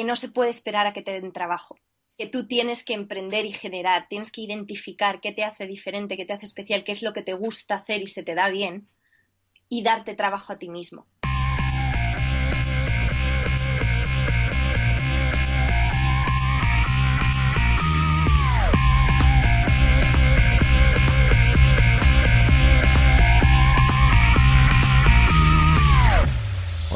Que no se puede esperar a que te den trabajo. que tú tienes que emprender y generar, tienes que identificar qué te hace diferente, qué te hace especial, qué es lo que te gusta hacer y se te da bien, y darte trabajo a ti mismo.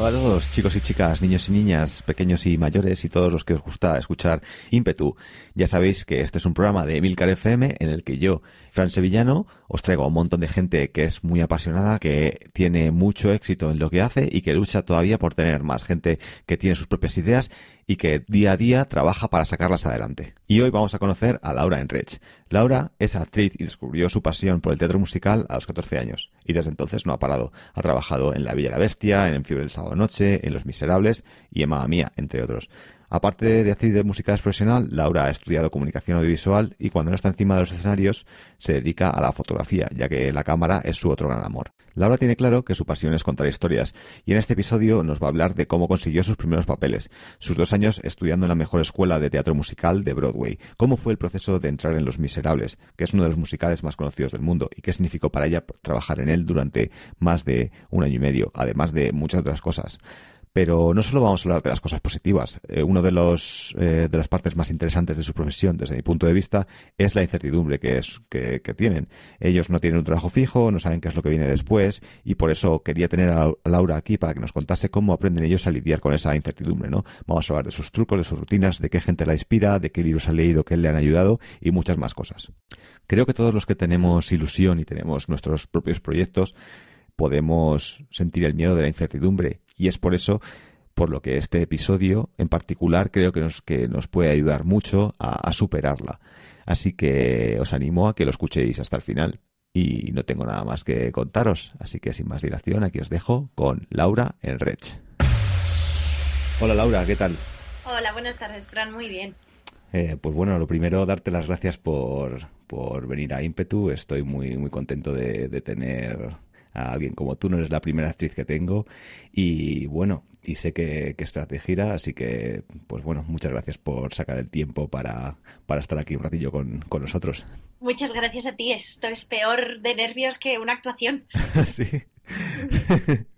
A todos, chicos y chicas, niños y niñas, pequeños y mayores y todos los que os gusta escuchar ímpetu. Ya sabéis que este es un programa de Emilcar FM en el que yo, Fran Sevillano, os traigo un montón de gente que es muy apasionada, que tiene mucho éxito en lo que hace y que lucha todavía por tener más gente que tiene sus propias ideas y que día a día trabaja para sacarlas adelante. Y hoy vamos a conocer a Laura Enrich. Laura es actriz y descubrió su pasión por el teatro musical a los 14 años y desde entonces no ha parado. Ha trabajado en La Villa la Bestia, en Fiebre del Sábado Noche, en Los Miserables y en Mamma Mía, entre otros. Aparte de actriz de musical profesional, Laura ha estudiado comunicación audiovisual y cuando no está encima de los escenarios se dedica a la fotografía, ya que la cámara es su otro gran amor. Laura tiene claro que su pasión es contar historias y en este episodio nos va a hablar de cómo consiguió sus primeros papeles, sus dos años estudiando en la mejor escuela de teatro musical de Broadway, cómo fue el proceso de entrar en Los Miserables, que es uno de los musicales más conocidos del mundo y qué significó para ella trabajar en él durante más de un año y medio, además de muchas otras cosas. Pero no solo vamos a hablar de las cosas positivas. Eh, una de, eh, de las partes más interesantes de su profesión, desde mi punto de vista, es la incertidumbre que, es, que, tienen. Ellos no tienen un trabajo fijo, no saben qué es lo que viene después, y por eso quería tener a Laura aquí para que nos contase cómo aprenden ellos a lidiar con esa incertidumbre. ¿no? Vamos a hablar de sus trucos, de sus rutinas, de qué gente la inspira, de qué libros ha leído que le han ayudado y muchas más cosas. Creo que todos los que tenemos ilusión y tenemos nuestros propios proyectos, podemos sentir el miedo de la incertidumbre y es por eso por lo que este episodio en particular creo que nos, que nos puede ayudar mucho a, superarla. Así que os animo a que lo escuchéis hasta el final. Y no tengo nada más que contaros, así que sin más dilación aquí os dejo con Laura Enrech. Hola Laura, ¿qué tal? Hola, buenas tardes, Fran, muy bien. Eh, pues bueno, lo primero, darte las gracias por, por venir a Impetu. Estoy muy, muy contento de, de tener a alguien como tú, no eres la primera actriz que tengo y bueno, y sé que, que estás de gira, así que pues bueno, muchas gracias por sacar el tiempo para, para estar aquí un ratillo con, con nosotros. Muchas gracias a ti, esto es peor de nervios que una actuación. sí.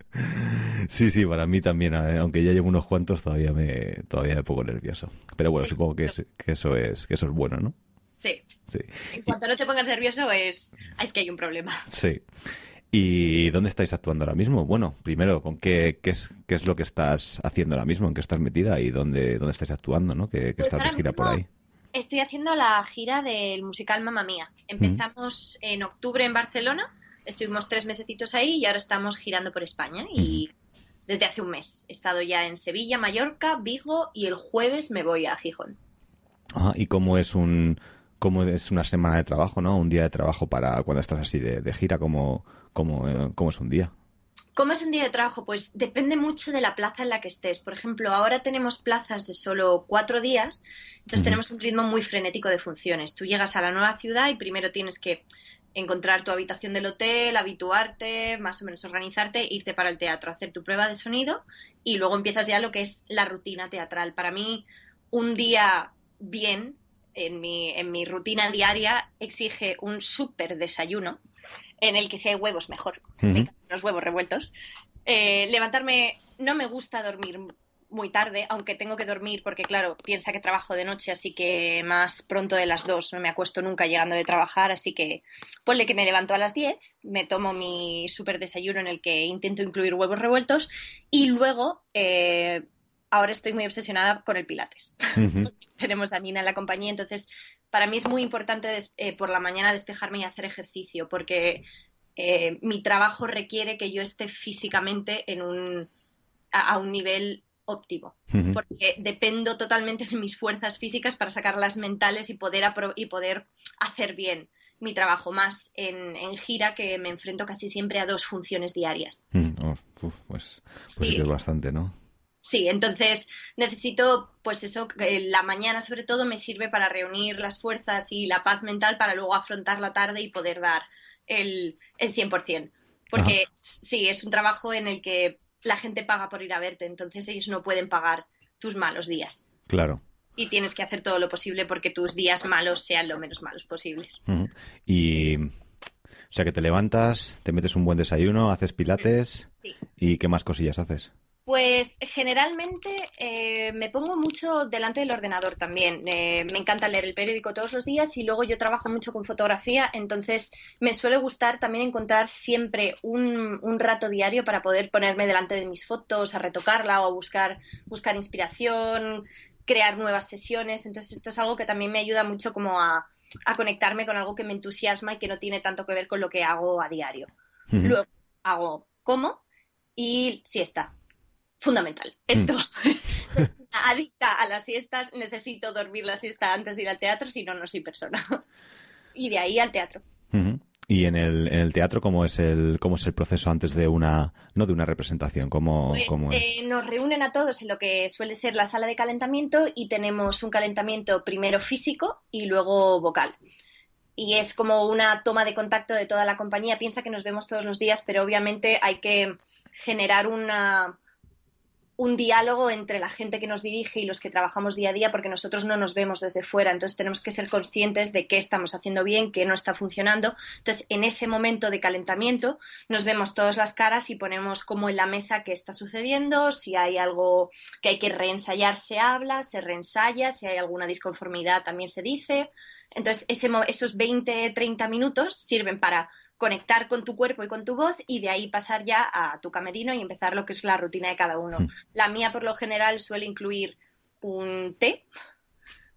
Sí, sí, para mí también, eh, aunque ya llevo unos cuantos, todavía me, todavía me pongo nervioso. Pero bueno, supongo que, que, eso es, que eso es bueno, ¿no? Sí. sí. En cuanto no te pongas nervioso es, es que hay un problema. Sí. ¿Y dónde estáis actuando ahora mismo? Bueno, primero, ¿con qué, qué, es, qué es lo que estás haciendo ahora mismo? ¿En qué estás metida y dónde, dónde estáis actuando? ¿no? ¿Qué, pues estás de gira por ahí? Estoy haciendo la gira del musical Mamma Mía. Empezamos en octubre en Barcelona, estuvimos tres mesecitos ahí y ahora estamos girando por España. Y desde hace un mes he estado ya en Sevilla, Mallorca, Vigo y el jueves me voy a Gijón. Ah, ¿Y cómo es un cómo es una semana de trabajo, ¿no? Un día de trabajo para cuando estás así de, de gira, como eh, ¿Cómo, es un día? ¿Cómo es un día de trabajo? Pues depende mucho de la plaza en la que estés. Por ejemplo, ahora tenemos plazas de solo cuatro días, entonces tenemos un ritmo muy frenético de funciones. Tú llegas a la nueva ciudad y primero tienes que encontrar tu habitación del hotel, habituarte, más o menos organizarte, irte para el teatro, hacer tu prueba de sonido y luego empiezas ya lo que es la rutina teatral. Para mí, un día bien en mi, en mi rutina diaria exige un súper desayuno en el que si hay huevos mejor, los huevos revueltos. Eh, levantarme, no me gusta dormir muy tarde, aunque tengo que dormir porque, claro, piensa que trabajo de noche, así que más pronto de las dos, no me acuesto nunca llegando de trabajar, así que ponle que me levanto a las 10, me tomo mi súper desayuno en el que intento incluir huevos revueltos y luego, eh, ahora estoy muy obsesionada con el pilates. Tenemos a Nina en la compañía, entonces para mí es muy importante eh, por la mañana despejarme y hacer ejercicio, porque eh, mi trabajo requiere que yo esté físicamente en un, a, un nivel óptimo, porque dependo totalmente de mis fuerzas físicas para sacar las mentales y poder, y poder hacer bien mi trabajo, más en, gira que me enfrento casi siempre a dos funciones diarias. Oh, pues, pues, sí, es bastante, ¿no? Sí, entonces necesito, pues eso, la mañana sobre todo me sirve para reunir las fuerzas y la paz mental para luego afrontar la tarde y poder dar el, el 100%. Porque sí, es un trabajo en el que la gente paga por ir a verte, entonces ellos no pueden pagar tus malos días. Claro. Y tienes que hacer todo lo posible porque tus días malos sean lo menos malos posibles. Y. O sea que te levantas, te metes un buen desayuno, haces pilates. ¿Y qué más cosillas haces? Pues generalmente eh, me pongo mucho delante del ordenador también. Eh, me encanta leer el periódico todos los días y luego yo trabajo mucho con fotografía, entonces me suele gustar también encontrar siempre un, rato diario para poder ponerme delante de mis fotos, a retocarla o a buscar, buscar inspiración, crear nuevas sesiones. Entonces esto es algo que también me ayuda mucho como a, conectarme con algo que me entusiasma y que no tiene tanto que ver con lo que hago a diario. Luego hago como y siesta fundamental. Mm. Esto. Adicta a las siestas, necesito dormir la siesta antes de ir al teatro, si no, no soy persona. y de ahí al teatro. Y en el, en el teatro, ¿cómo es el, cómo es el proceso antes de una, no de una representación? ¿Cómo, pues, eh, nos reúnen a todos en lo que suele ser la sala de calentamiento y tenemos un calentamiento primero físico y luego vocal. Y es como una toma de contacto de toda la compañía. Piensa que nos vemos todos los días, pero obviamente hay que generar una, un diálogo entre la gente que nos dirige y los que trabajamos día a día, porque nosotros no nos vemos desde fuera, entonces tenemos que ser conscientes de qué estamos haciendo bien, qué no está funcionando. Entonces, en ese momento de calentamiento, nos vemos todas las caras y ponemos como en la mesa qué está sucediendo, si hay algo que hay que reensayar, se habla, se reensaya, si hay alguna disconformidad, también se dice. Entonces, ese, esos 20, 30 minutos sirven para conectar con tu cuerpo y con tu voz y de ahí pasar ya a tu camerino y empezar lo que es la rutina de cada uno. Hmm. La mía por lo general suele incluir un té.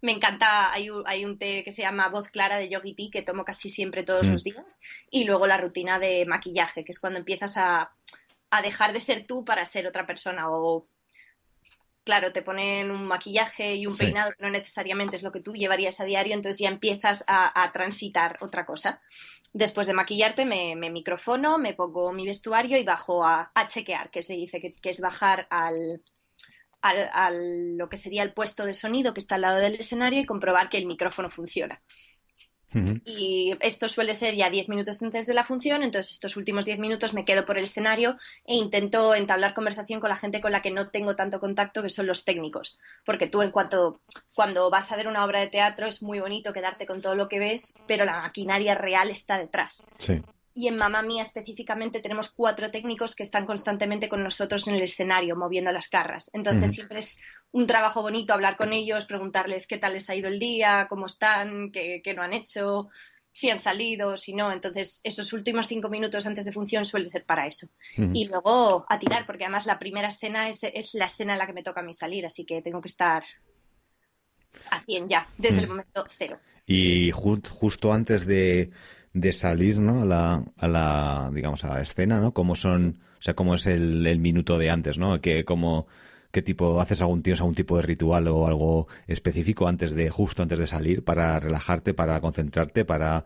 Me encanta, hay un, hay un té que se llama Voz Clara de Yogi Tea que tomo casi siempre todos hmm. los días. Y luego la rutina de maquillaje, que es cuando empiezas a, a dejar de ser tú para ser otra persona o claro, te ponen un maquillaje y un peinado que no necesariamente es lo que tú llevarías a diario, entonces ya empiezas a, transitar otra cosa. Después de maquillarte, me, microfono, me pongo mi vestuario y bajo a, chequear, que se dice que, es bajar al, al, lo que sería el puesto de sonido que está al lado del escenario y comprobar que el micrófono funciona. Y esto suele ser ya 10 minutos antes de la función, entonces estos últimos 10 minutos me quedo por el escenario e intento entablar conversación con la gente con la que no tengo tanto contacto, que son los técnicos. Porque tú en cuanto cuando vas a ver una obra de teatro es muy bonito quedarte con todo lo que ves, pero la maquinaria real está detrás. Sí y en Mamá Mía específicamente tenemos cuatro técnicos que están constantemente con nosotros en el escenario moviendo las carras. Entonces siempre es un trabajo bonito hablar con ellos, preguntarles qué tal les ha ido el día, cómo están, qué, no han hecho, si han salido, si no. Entonces esos últimos cinco minutos antes de función suele ser para eso. Y luego a tirar, porque además la primera escena es, la escena en la que me toca a mí salir, así que tengo que estar a 100 ya, desde el momento cero. Y justo antes de de salir, ¿no? A la, a la, digamos, a la escena, ¿no? Cómo son, o sea, cómo es el, el minuto de antes, ¿no? Que como, qué tipo, haces algún, tienes algún tipo de ritual o algo específico antes de, justo antes de salir para relajarte, para concentrarte, para,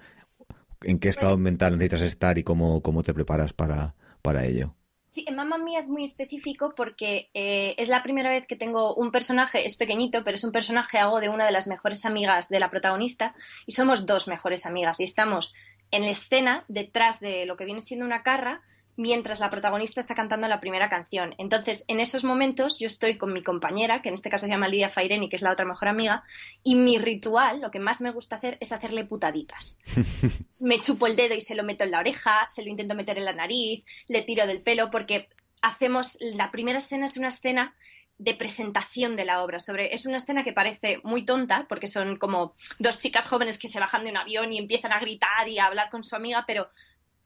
en qué estado mental necesitas estar y cómo, cómo te preparas para, para ello. Sí, en Mamma Mía es muy específico porque eh, es la primera vez que tengo un personaje, es pequeñito, pero es un personaje, hago de una de las mejores amigas de la protagonista y somos dos mejores amigas y estamos en la escena detrás de lo que viene siendo una carra mientras la protagonista está cantando la primera canción. Entonces, en esos momentos yo estoy con mi compañera, que en este caso se llama Lidia Faireni, que es la otra mejor amiga, y mi ritual, lo que más me gusta hacer es hacerle putaditas. me chupo el dedo y se lo meto en la oreja, se lo intento meter en la nariz, le tiro del pelo, porque hacemos, la primera escena es una escena de presentación de la obra. Sobre, es una escena que parece muy tonta, porque son como dos chicas jóvenes que se bajan de un avión y empiezan a gritar y a hablar con su amiga, pero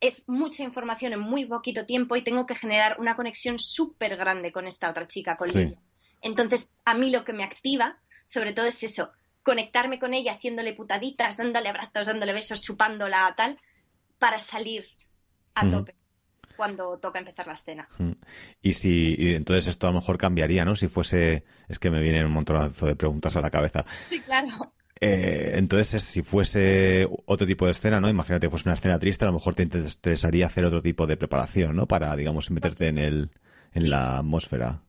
es mucha información en muy poquito tiempo y tengo que generar una conexión súper grande con esta otra chica, con Lidia. Entonces, a mí lo que me activa, sobre todo, es eso, conectarme con ella haciéndole putaditas, dándole abrazos, dándole besos, chupándola, tal, para salir a tope cuando toca empezar la escena. Y si y entonces esto a lo mejor cambiaría, ¿no? Si fuese, es que me vienen un montonazo de preguntas a la cabeza. Sí, claro. Eh, entonces, si fuese otro tipo de escena, ¿no? Imagínate que fuese una escena triste, a lo mejor te interesaría hacer otro tipo de preparación, ¿no? Para, digamos, meterte en el en la atmósfera.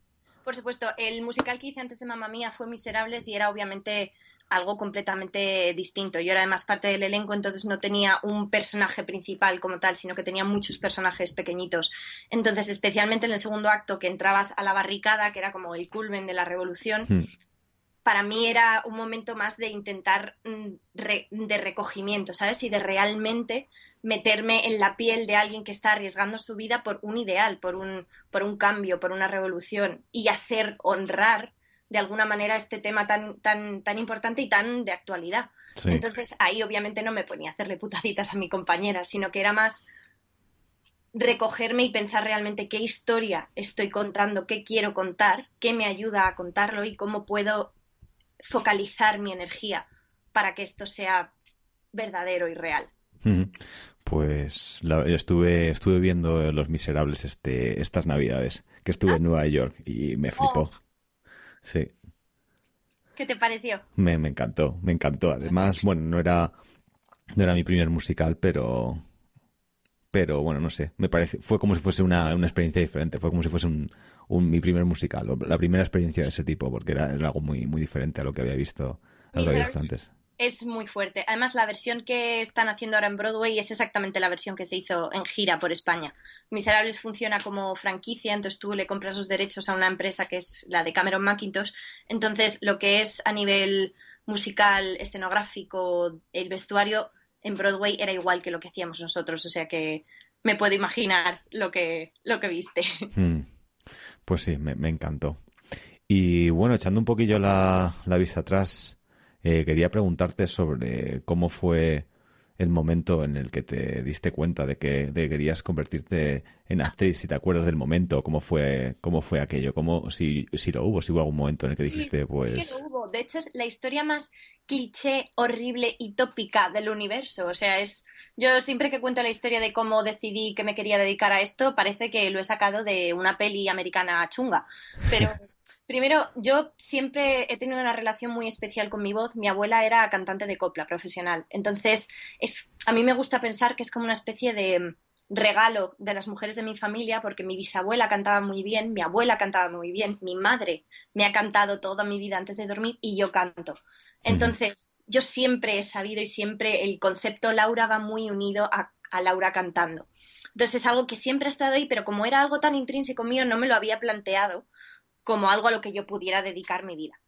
Por supuesto, el musical que hice antes de Mamma Mía fue Miserables y era obviamente algo completamente distinto. Yo era además parte del elenco, entonces no tenía un personaje principal como tal, sino que tenía muchos personajes pequeñitos. Entonces, especialmente en el segundo acto, que entrabas a la barricada, que era como el culmen de la revolución, hmm. Para mí era un momento más de intentar mm, de recogimiento, ¿sabes? Y de realmente meterme en la piel de alguien que está arriesgando su vida por un ideal, por un, por un cambio, por una revolución y hacer honrar de alguna manera este tema tan, tan, tan importante y tan de actualidad. Entonces ahí obviamente no me ponía a hacerle putaditas a mi compañera, sino que era más recogerme y pensar realmente qué historia estoy contando, qué quiero contar, qué me ayuda a contarlo y cómo puedo focalizar mi energía para que esto sea verdadero y real. Pues estuve, estuve viendo Los Miserables este, estas navidades, que estuve en ah. Nueva York y me flipó. Oh. Sí. ¿Qué te pareció? Me, me encantó, me encantó. Además, bueno, no era, no era mi primer musical, pero pero bueno, no sé, me parece, fue como si fuese una, una experiencia diferente, fue como si fuese un, un, mi primer musical, la primera experiencia de ese tipo, porque era, algo muy, muy diferente a lo que había visto, a lo que había visto antes es muy fuerte. Además, la versión que están haciendo ahora en Broadway es exactamente la versión que se hizo en gira por España. Miserables funciona como franquicia, entonces tú le compras los derechos a una empresa que es la de Cameron Mackintosh. Entonces, lo que es a nivel musical, escenográfico, el vestuario, en Broadway era igual que lo que hacíamos nosotros. O sea que me puedo imaginar lo que, lo que viste. Hmm. Pues sí, me, encantó. Y bueno, echando un poquillo la, la vista atrás, eh, quería preguntarte sobre cómo fue el momento en el que te diste cuenta de que querías convertirte en actriz, si te acuerdas del momento, cómo fue, cómo fue aquello, cómo, si, si lo hubo, si hubo algún momento en el que dijiste, pues... Sí lo hubo. De hecho, es la historia más cliché, horrible y tópica del universo. O sea, es... Yo siempre que cuento la historia de cómo decidí que me quería dedicar a esto, parece que lo he sacado de una peli americana chunga. Pero Primero, yo siempre he tenido una relación muy especial con mi voz. Mi abuela era cantante de copla profesional. Entonces, es, a mí me gusta pensar que es como una especie de regalo de las mujeres de mi familia, porque mi bisabuela cantaba muy bien, mi abuela cantaba muy bien, mi madre me ha cantado toda mi vida antes de dormir y yo canto. Entonces, yo siempre he sabido y siempre el concepto Laura va muy unido a, a Laura cantando. Entonces es algo que siempre ha estado ahí, pero como era algo tan intrínseco mío, no me lo había planteado como algo a lo que yo pudiera dedicar mi vida.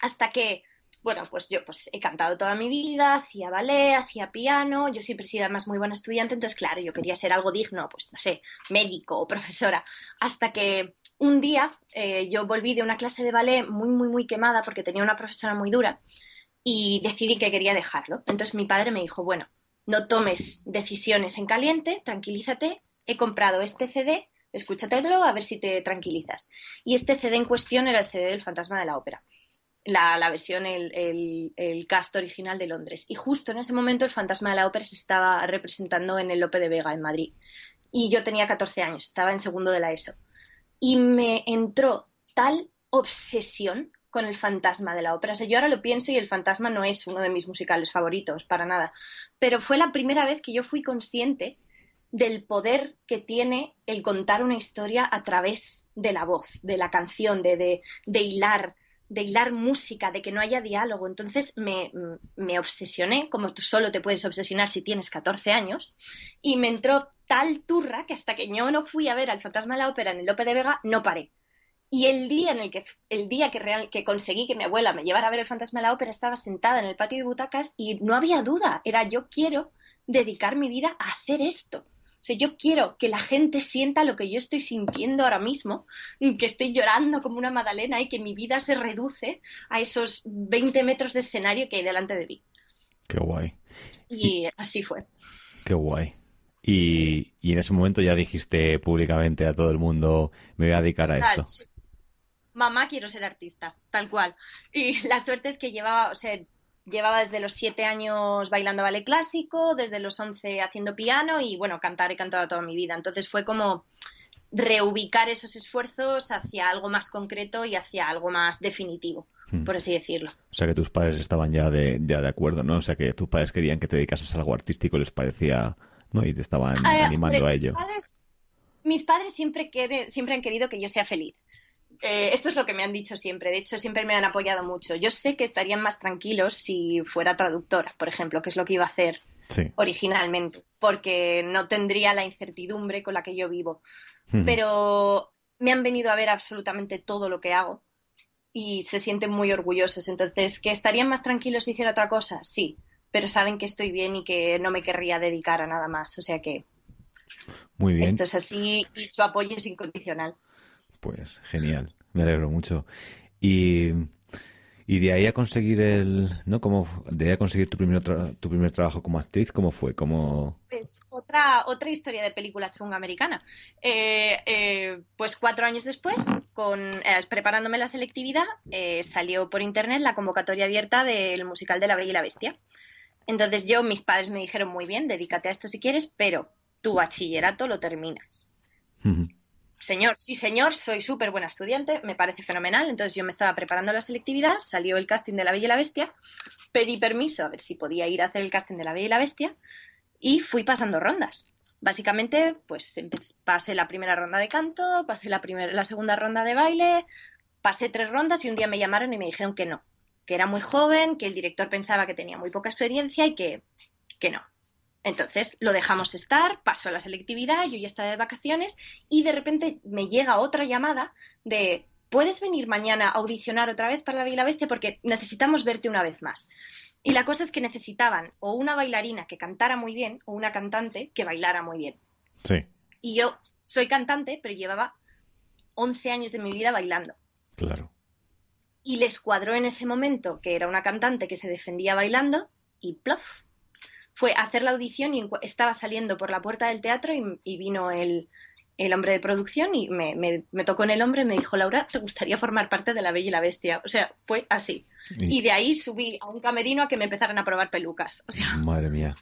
Hasta que, bueno, pues yo pues he cantado toda mi vida, hacía ballet, hacía piano, yo siempre he sido además muy buena estudiante, entonces claro, yo quería ser algo digno, pues no sé, médico o profesora. Hasta que un día eh, yo volví de una clase de ballet muy, muy, muy quemada porque tenía una profesora muy dura y decidí que quería dejarlo. Entonces mi padre me dijo, bueno, no tomes decisiones en caliente, tranquilízate, he comprado este CD escúchatelo a ver si te tranquilizas. Y este CD en cuestión era el CD del Fantasma de la Ópera. La, versión, el, el, cast original de Londres. Y justo en ese momento el Fantasma de la Ópera se estaba representando en el Lope de Vega, en Madrid. Y yo tenía 14 años, estaba en segundo de la ESO. Y me entró tal obsesión con el fantasma de la ópera. O sea, yo ahora lo pienso y el fantasma no es uno de mis musicales favoritos, para nada. Pero fue la primera vez que yo fui consciente del poder que tiene el contar una historia a través de la voz, de la canción, de, de, hilar, de hilar música, de que no haya diálogo. Entonces me, me, obsesioné, como tú solo te puedes obsesionar si tienes 14 años, y me entró tal turra que hasta que yo no fui a ver al Fantasma de la Ópera en el Lope de Vega, no paré. Y el día en el que, el día que, que conseguí que mi abuela me llevara a ver el Fantasma de la Ópera, estaba sentada en el patio de butacas y no había duda, era yo quiero dedicar mi vida a hacer esto. O sea, yo quiero que la gente sienta lo que yo estoy sintiendo ahora mismo, que estoy llorando como una magdalena y que mi vida se reduce a esos 20 metros de escenario que hay delante de mí. Qué guay. Y, así fue. Qué guay. Y, en ese momento ya dijiste públicamente a todo el mundo, me voy a dedicar a esto. Mamá, quiero ser artista, tal cual. Y la suerte es que llevaba, o sea, llevaba desde los siete años bailando ballet clásico, desde los once haciendo piano y bueno, cantar he cantado toda mi vida. Entonces fue como reubicar esos esfuerzos hacia algo más concreto y hacia algo más definitivo, Hmm. por así decirlo. O sea que tus padres estaban ya de, ya de acuerdo, ¿no? O sea que tus padres querían que te dedicases a algo artístico, les parecía, ¿no? Y te estaban Eh, animando hombre, a ello. Mis padres, mis padres siempre, quiere- siempre han querido que yo sea feliz. Eh, esto es lo que me han dicho siempre. De hecho, siempre me han apoyado mucho. Yo sé que estarían más tranquilos si fuera traductora, por ejemplo, que es lo que iba a hacer Sí. originalmente, porque no tendría la incertidumbre con la que yo vivo. Pero me han venido a ver absolutamente todo lo que hago y se sienten muy orgullosos. Entonces, ¿que estarían más tranquilos si hiciera otra cosa? Sí, pero saben que estoy bien y que no me querría dedicar a nada más. O sea que Muy bien. esto es así y su apoyo es incondicional. Pues genial, me alegro mucho. Y, y de ahí a conseguir el, ¿no? Como de ahí a conseguir tu primer tra- tu primer trabajo como actriz, ¿cómo fue? ¿Cómo... Pues otra, otra historia de película chunga americana. Eh, eh, pues cuatro años después, con, eh, preparándome la selectividad, eh, salió por internet la convocatoria abierta del musical de La Bella y la Bestia. Entonces yo, mis padres me dijeron, muy bien, dedícate a esto si quieres, pero tu bachillerato lo terminas. Señor, sí señor, soy súper buena estudiante, me parece fenomenal. Entonces yo me estaba preparando la selectividad, salió el casting de La Bella y la Bestia, pedí permiso a ver si podía ir a hacer el casting de La Bella y la Bestia y fui pasando rondas. Básicamente, pues pasé la primera ronda de canto, pasé la, primera, la segunda ronda de baile, pasé tres rondas y un día me llamaron y me dijeron que no, que era muy joven, que el director pensaba que tenía muy poca experiencia y que, que no. Entonces lo dejamos estar, pasó la selectividad, yo ya estaba de vacaciones y de repente me llega otra llamada de ¿puedes venir mañana a audicionar otra vez para La Bella Bestia? Porque necesitamos verte una vez más. Y la cosa es que necesitaban o una bailarina que cantara muy bien o una cantante que bailara muy bien. Sí, Y yo soy cantante, pero llevaba 11 años de mi vida bailando. claro. Y les cuadró en ese momento que era una cantante que se defendía bailando y plof. Fue hacer la audición y estaba saliendo por la puerta del teatro y, y vino el, el hombre de producción y me, me- me tocó en el hombro y me dijo, Laura, ¿te gustaría formar parte de La Bella y la Bestia? O sea, fue así. Y- Y de ahí subí a un camerino a que me empezaran a probar pelucas. O sea, Madre mía.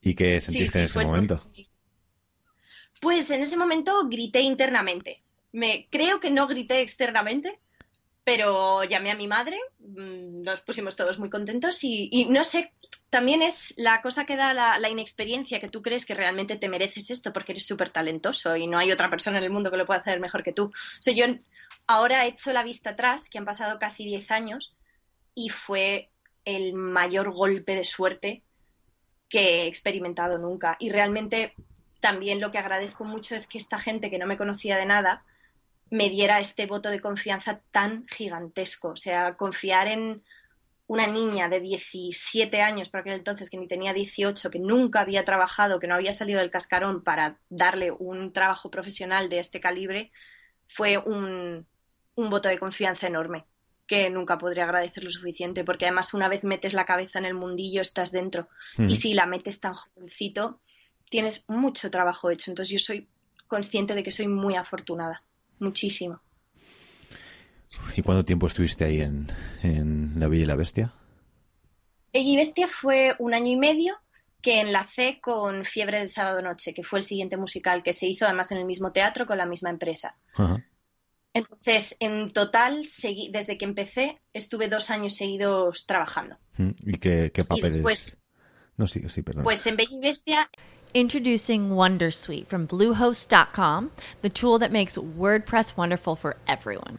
¿Y qué sentiste sí, en ese momento? Pues en ese momento grité internamente. Me creo que no grité externamente, pero llamé a mi madre, mm, nos pusimos todos muy contentos y, y no sé, también es la cosa que da la, inexperiencia, que tú crees que realmente te mereces esto porque eres súper talentoso y no hay otra persona en el mundo que lo pueda hacer mejor que tú. O yo ahora he hecho la vista atrás, que han pasado casi 10 años, y fue el mayor golpe de suerte que he experimentado nunca. Y realmente también lo que agradezco mucho es que esta gente que no me conocía de nada me diera este voto de confianza tan gigantesco. O sea, confiar en una niña de 17 años, por aquel entonces que ni tenía 18, que nunca había trabajado, que no había salido del cascarón para darle un trabajo profesional de este calibre, fue un, un voto de confianza enorme que nunca podría agradecer lo suficiente, porque además una vez metes la cabeza en el mundillo, estás dentro. Y si la metes tan jovencito, tienes mucho trabajo hecho. Entonces yo soy consciente de que soy muy afortunada. Muchísimo. ¿Y cuánto tiempo estuviste ahí en, en La Bella y la Bestia? Bella y Bestia fue un año y medio que enlacé con Fiebre del Sábado Noche, que fue el siguiente musical que se hizo además en el mismo teatro con la misma empresa. Ajá. Entonces, en total, seguí, desde que empecé, estuve dos años seguidos trabajando. Mm, ¿Y qué, qué papeles? después- No, sí, sí, perdón. Pues en Bella y Bestia Introducing Wondersuite from Bluehost.com, the tool that makes WordPress wonderful for everyone.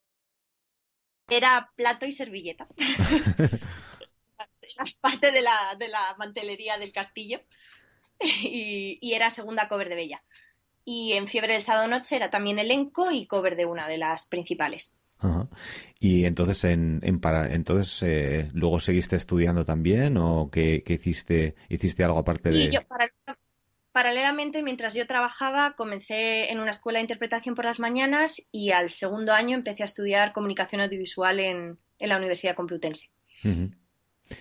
era plato y servilleta. era parte de la, de la, mantelería del castillo y, y, era segunda cover de Bella. Y en Fiebre del Sábado Noche era también elenco y cover de una de las principales. Ajá. Y entonces, en, en para, entonces eh, luego seguiste estudiando también o qué, qué, hiciste, hiciste algo aparte sí, de. Yo, para, paralelamente, mientras yo trabajaba, comencé en una escuela de interpretación por las mañanas y al segundo año empecé a estudiar comunicación audiovisual en, en la Universidad Complutense. Uh -huh.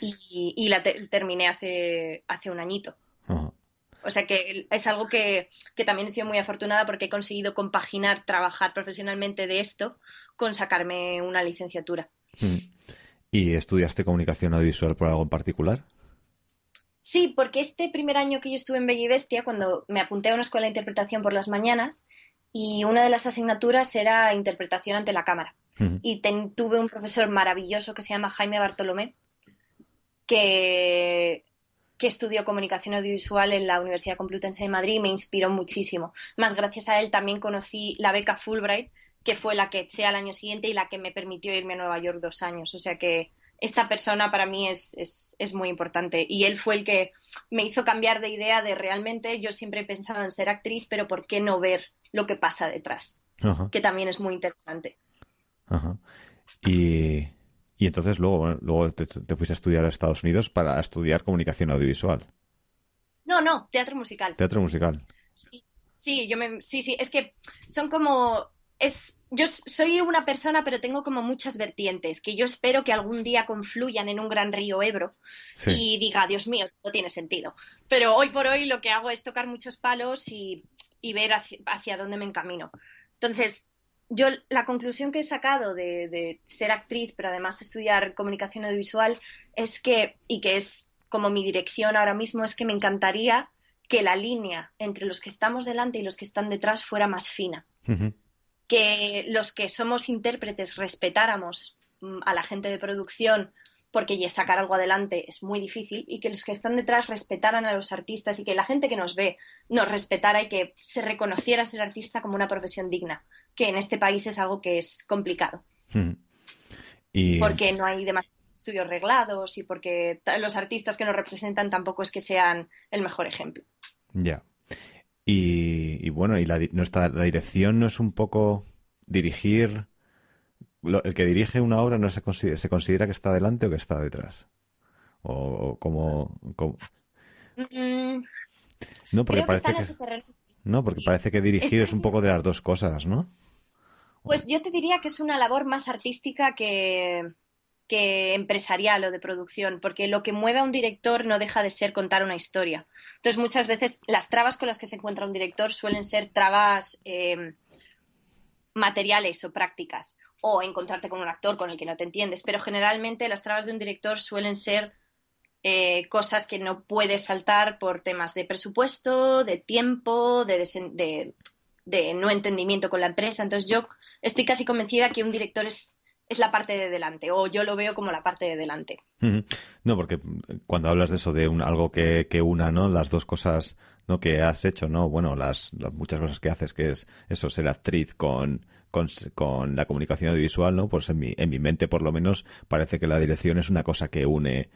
Y, y, la te terminé hace, hace un añito. Uh -huh. O sea que es algo que, que, también he sido muy afortunada porque he conseguido compaginar trabajar profesionalmente de esto con sacarme una licenciatura. ¿Y estudiaste comunicación audiovisual por algo en particular? Sí, porque este primer año que yo estuve en Bella y Bestia, cuando me apunté a una escuela de interpretación por las mañanas, y una de las asignaturas era interpretación ante la cámara. Uh -huh. Y ten, tuve un profesor maravilloso que se llama Jaime Bartolomé, que, que estudió comunicación audiovisual en la Universidad Complutense de Madrid y me inspiró muchísimo. Más gracias a él también conocí la beca Fulbright, que fue la que eché al año siguiente y la que me permitió irme a Nueva York dos años. O sea que esta persona para mí es, es, es, muy importante. Y él fue el que me hizo cambiar de idea de realmente yo siempre he pensado en ser actriz, pero ¿por qué no ver lo que pasa detrás? Ajá. Que también es muy interesante. Ajá. Y, y entonces luego, luego te, te, fuiste a estudiar a Estados Unidos para estudiar comunicación audiovisual. No, no, teatro musical. Teatro musical. Sí, sí, yo me, sí, sí, es que son como es, yo soy una persona, pero tengo como muchas vertientes que yo espero que algún día confluyan en un gran río Ebro sí. y diga, Dios mío, no tiene sentido. Pero hoy por hoy lo que hago es tocar muchos palos y, y ver hacia, hacia, dónde me encamino. Entonces, yo la conclusión que he sacado de, de, ser actriz, pero además estudiar comunicación audiovisual, es que, y que es como mi dirección ahora mismo, es que me encantaría que la línea entre los que estamos delante y los que están detrás fuera más fina. Uh -huh que los que somos intérpretes respetáramos mm, a la gente de producción porque sacar algo adelante es muy difícil y que los que están detrás respetaran a los artistas y que la gente que nos ve nos respetara y que se reconociera ser artista como una profesión digna, que en este país es algo que es complicado. Y... Porque no hay demasiados estudios reglados y porque los artistas que nos representan tampoco es que sean el mejor ejemplo. Ya. Y, y, bueno, y la, nuestra, la dirección no es un poco dirigir. Lo, el que dirige una obra no se considera, se considera que está delante o que está detrás. O, o como. como... Mm, no, porque parece que, que no, porque sí. parece que dirigir es un poco de las dos cosas, ¿no? Pues yo te diría que es una labor más artística que, que empresarial o de producción, porque lo que mueve a un director no deja de ser contar una historia. Entonces, muchas veces las trabas con las que se encuentra un director suelen ser trabas eh, materiales o prácticas, o encontrarte con un actor con el que no te entiendes, pero generalmente las trabas de un director suelen ser eh, cosas que no puedes saltar por temas de presupuesto, de tiempo, de, de no entendimiento con la empresa. Entonces, yo estoy casi convencida que un director es es la parte de delante, o yo lo veo como la parte de delante. No, porque cuando hablas de eso, de un, algo que, que, una, ¿no? Las dos cosas ¿no? que has hecho, ¿no? Bueno, las, muchas cosas que haces, que es eso, ser actriz con, con, con la comunicación audiovisual, ¿no? Pues en mi, en mi mente, por lo menos, parece que la dirección es una cosa que une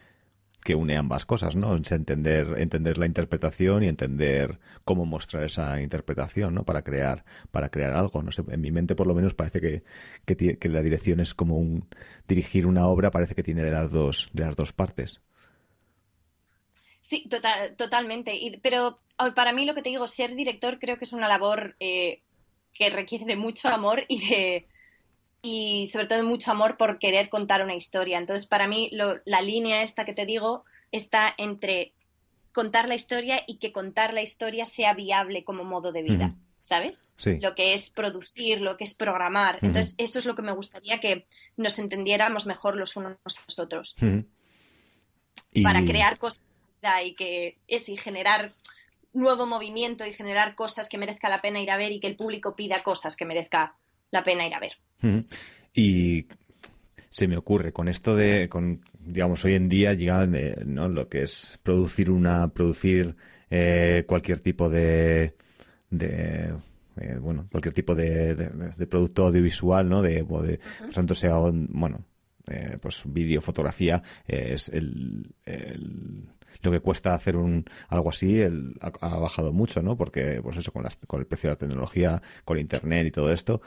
que une ambas cosas, ¿no? Entender, entender la interpretación y entender cómo mostrar esa interpretación, ¿no? Para crear, para crear algo. No sé, en mi mente por lo menos parece que, que, la dirección es como un dirigir una obra, parece que tiene de las dos, de las dos partes. Sí, total, totalmente. pero para mí lo que te digo, ser director creo que es una labor eh, que requiere de mucho amor y de y sobre todo mucho amor por querer contar una historia. Entonces, para mí la línea esta que te digo está entre contar la historia y que contar la historia sea viable como modo de vida. ¿Sabes? Sí. Lo que es producir, lo que es programar. Entonces, eso es lo que me gustaría que nos entendiéramos mejor los unos a los otros. Para crear cosas y que es y generar nuevo movimiento y generar cosas que merezca la pena ir a ver y que el público pida cosas que merezca la pena ir a ver. Y se me ocurre con esto de, con, digamos, hoy en día llega ¿no? lo que es producir una, producir eh, cualquier tipo de, de eh, bueno, cualquier tipo de, de, producto audiovisual, ¿no? De, de tanto sea, bueno, eh, pues vídeo, fotografía, es el, lo que cuesta hacer un algo así ha, bajado mucho, ¿no? Porque, pues eso, con, con el precio de la tecnología, con internet y todo esto,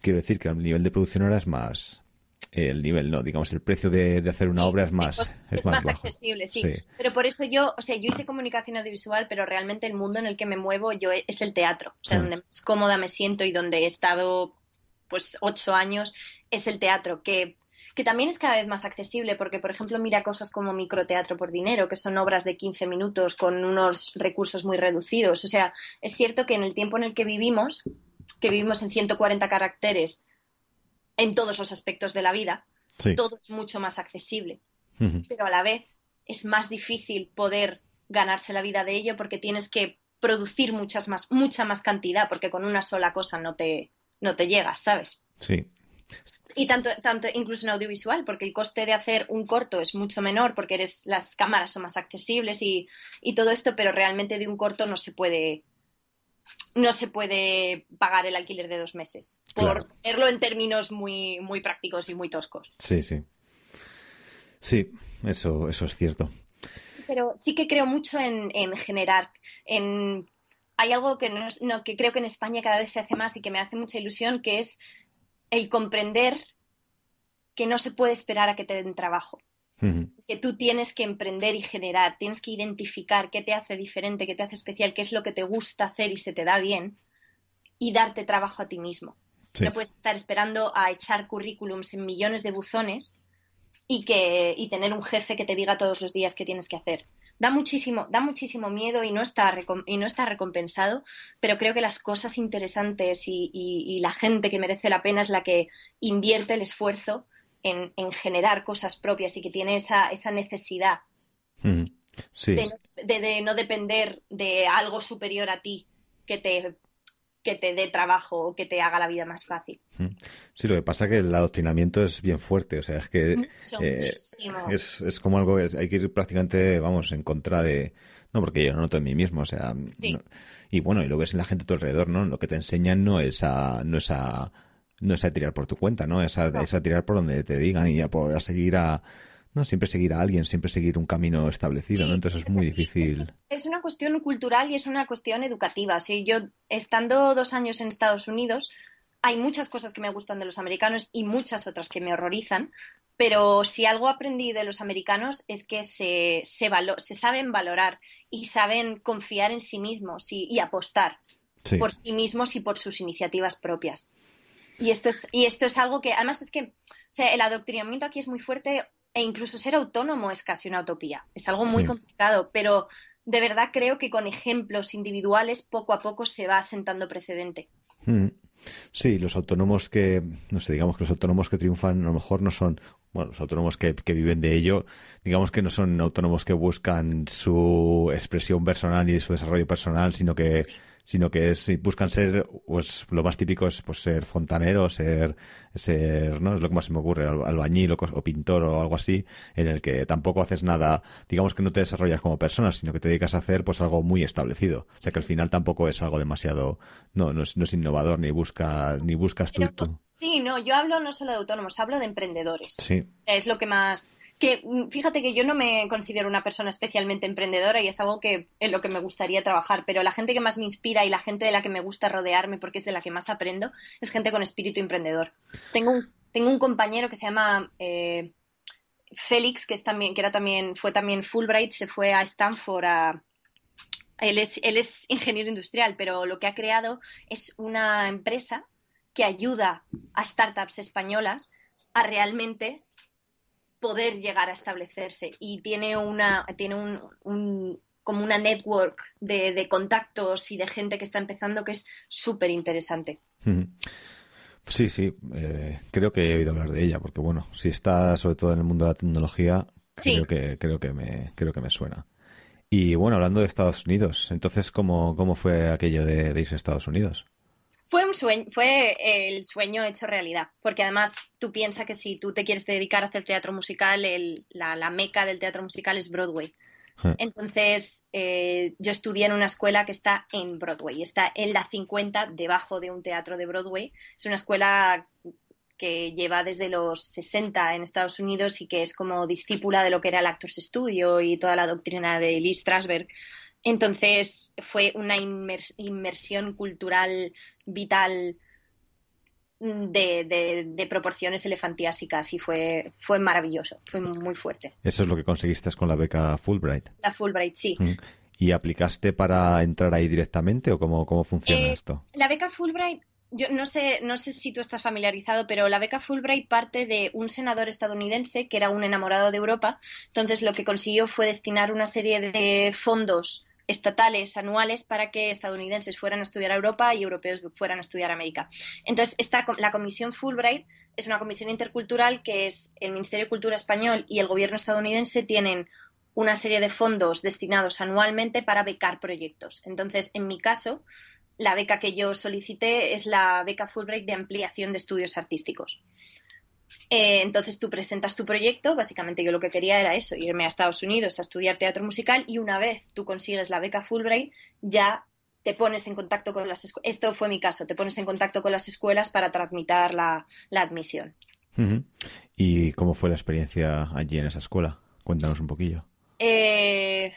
quiero decir que el nivel de producción ahora es más, el nivel, no, digamos, el precio de, hacer una obra es más, es, más, accesible, sí. Pero por eso yo, o sea, yo hice comunicación audiovisual, pero realmente el mundo en el que me muevo yo es el teatro, o sea, donde más cómoda me siento y donde he estado, pues, ocho años, es el teatro, que que también es cada vez más accesible, porque, por ejemplo, mira cosas como Microteatro por Dinero, que son obras de 15 minutos con unos recursos muy reducidos. O sea, es cierto que en el tiempo en el que vivimos, que vivimos en 140 caracteres en todos los aspectos de la vida, todo es mucho más accesible. Pero a la vez es más difícil poder ganarse la vida de ello porque tienes que producir muchas más, mucha más cantidad, porque con una sola cosa no te, no te llegas, ¿sabes? Sí. Y tanto, tanto incluso en audiovisual, porque el coste de hacer un corto es mucho menor, porque eres, las cámaras son más accesibles y, todo esto, pero realmente de un corto no se puede no se puede pagar el alquiler de dos meses, por verlo en términos muy, muy prácticos y muy toscos. Sí, sí. Sí, eso, eso es cierto. Pero sí que creo mucho en, generar, en hay algo que, no, que creo que en España cada vez se hace más y que me hace mucha ilusión, que es el comprender que no se puede esperar a que te den trabajo. Que tú tienes que emprender y generar, tienes que identificar qué te hace diferente, qué te hace especial, qué es lo que te gusta hacer y se te da bien, y darte trabajo a ti mismo. No puedes estar esperando a echar currículums en millones de buzones y, que, y tener un jefe que te diga todos los días qué tienes que hacer. Da muchísimo, da muchísimo miedo y no, está y no está recompensado, pero creo que las cosas interesantes y, la gente que merece la pena es la que invierte el esfuerzo en, generar cosas propias y que tiene esa, esa necesidad de, no depender de algo superior a ti que te que te dé trabajo o que te haga la vida más fácil. Sí, lo que pasa es que el adoctrinamiento es bien fuerte, o sea, es que eh, es, es, como algo, hay que ir prácticamente, vamos, en contra de... No, porque yo lo noto en mí mismo, o sea... y bueno, y lo ves en la gente a tu alrededor, ¿no? Lo que te enseñan no es a... No es a no es a tirar por tu cuenta, ¿no? Es a, Es a tirar por donde te digan y a, a seguir a no, siempre seguir a alguien, siempre seguir un camino establecido, ¿no? Entonces es muy difícil. Es una cuestión cultural y es una cuestión educativa. Sí, yo estando dos años en Estados Unidos, hay muchas cosas que me gustan de los americanos y muchas otras que me horrorizan, pero si algo aprendí de los americanos es que se, se, se saben valorar y saben confiar en sí mismos y, apostar por sí mismos y por sus iniciativas propias. Y esto es, y esto es algo que, además es que o sea, el adoctrinamiento aquí es muy fuerte e incluso ser autónomo es casi una utopía. Es algo muy complicado, pero de verdad creo que con ejemplos individuales poco a poco se va asentando precedente. Mm. Sí, los autónomos que, no sé, digamos que los autónomos que triunfan a lo mejor no son, bueno, los autónomos que, viven de ello, digamos que no son autónomos que buscan su expresión personal y su desarrollo personal, sino que sino que es, buscan ser, pues lo más típico es pues ser fontanero, ser, ser, ¿no? Es lo que más se me ocurre, albañil o, o pintor o algo así, en el que tampoco haces nada, digamos que no te desarrollas como persona, sino que te dedicas a hacer pues algo muy establecido. O sea que al final tampoco es algo demasiado, no, no es, no es innovador, ni busca, ni buscas tú, tú. Sí, no, yo hablo no solo de autónomos, hablo de emprendedores. Sí. Es lo que más, que mm, fíjate que yo no me considero una persona especialmente emprendedora y es algo que en lo que me gustaría trabajar, pero la gente que más me inspira y la gente de la que me gusta rodearme porque es de la que más aprendo es gente con espíritu emprendedor. Tengo un, tengo un compañero que se llama eh, Félix, que es también, que era también, fue también Fulbright, se fue a Stanford a. Él es, él es ingeniero industrial, pero lo que ha creado es una empresa que ayuda a startups españolas a realmente poder llegar a establecerse y tiene una tiene un, como una network de, contactos y de gente que está empezando que es súper interesante. Sí, sí, eh, creo que he oído hablar de ella, porque bueno, si está sobre todo en el mundo de la tecnología, creo que creo que me creo que me suena. Y bueno, hablando de Estados Unidos, entonces cómo, cómo fue aquello de, irse a Estados Unidos? Fue un sueño, fue el sueño hecho realidad, porque además tú piensas que si tú te quieres dedicar a hacer teatro musical, la, la meca del teatro musical es Broadway. Entonces, eh, yo estudié en una escuela que está en Broadway, está en la 50, debajo de un teatro de Broadway. Es una escuela que lleva desde los 60 en Estados Unidos y que es como discípula de lo que era el Actors Studio y toda la doctrina de Lee Strasberg. Entonces, fue una inmersión cultural vital de, proporciones elefantiásicas y fue, fue maravilloso, fue muy fuerte. Eso es lo que conseguiste con la beca Fulbright. La Fulbright, sí. ¿Y aplicaste para entrar ahí directamente o cómo, cómo funciona eh, esto? La beca Fulbright, yo no sé, no sé si tú estás familiarizado, pero la beca Fulbright parte de un senador estadounidense que era un enamorado de Europa. Entonces lo que consiguió fue destinar una serie de fondos estatales anuales para que estadounidenses fueran a estudiar a Europa y europeos fueran a estudiar a América. Entonces, la comisión Fulbright es una comisión intercultural que es el Ministerio de Cultura español y el gobierno estadounidense tienen una serie de fondos destinados anualmente para becar proyectos. Entonces, en mi caso, la beca que yo solicité es la beca Fulbright de ampliación de estudios artísticos. Eh, entonces tú presentas tu proyecto, básicamente yo lo que quería era eso, irme a Estados Unidos a estudiar teatro musical y una vez tú consigues la beca Fulbright, ya te pones en contacto con las escuelas. Esto fue mi caso, te pones en contacto con las escuelas para tramitar la, admisión. ¿Y cómo fue la experiencia allí en esa escuela? Cuéntanos un poquillo. Eh,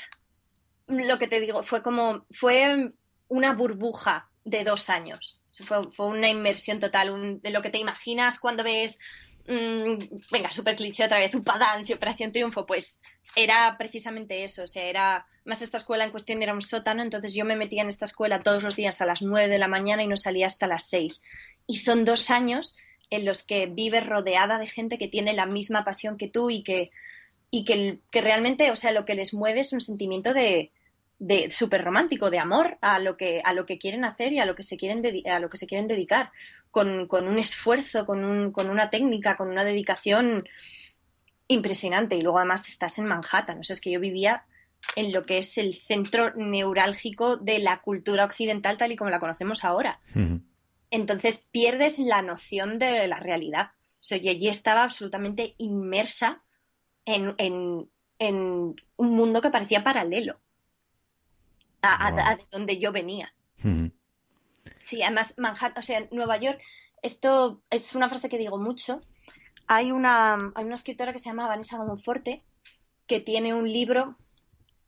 lo que te digo, fue como, fue una burbuja de dos años. Fue, una inmersión total, de lo que te imaginas cuando ves Mm, venga, súper cliché otra vez, Upadance y Operación Triunfo, pues era precisamente eso, o sea, era, más esta escuela en cuestión era un sótano, entonces yo me metía en esta escuela todos los días a las 9 de la mañana y no salía hasta las 6. Y son dos años en los que vives rodeada de gente que tiene la misma pasión que tú y que, y que, que realmente, o sea, lo que les mueve es un sentimiento de, de súper romántico, de amor a lo que, a lo que quieren hacer y a lo que se quieren, a lo que se quieren dedicar, con, un esfuerzo, con, un, con una técnica, con una dedicación impresionante. Y luego además estás en Manhattan. O sea, es que yo vivía en lo que es el centro neurálgico de la cultura occidental tal y como la conocemos ahora. Entonces pierdes la noción de la realidad. O sea, yo allí estaba absolutamente inmersa en, en, en un mundo que parecía paralelo a, de donde yo venía. Sí, además Manhattan, o sea, Nueva York, esto es una frase que digo mucho. Hay una, hay una escritora que se llama Vanessa Monforte que tiene un libro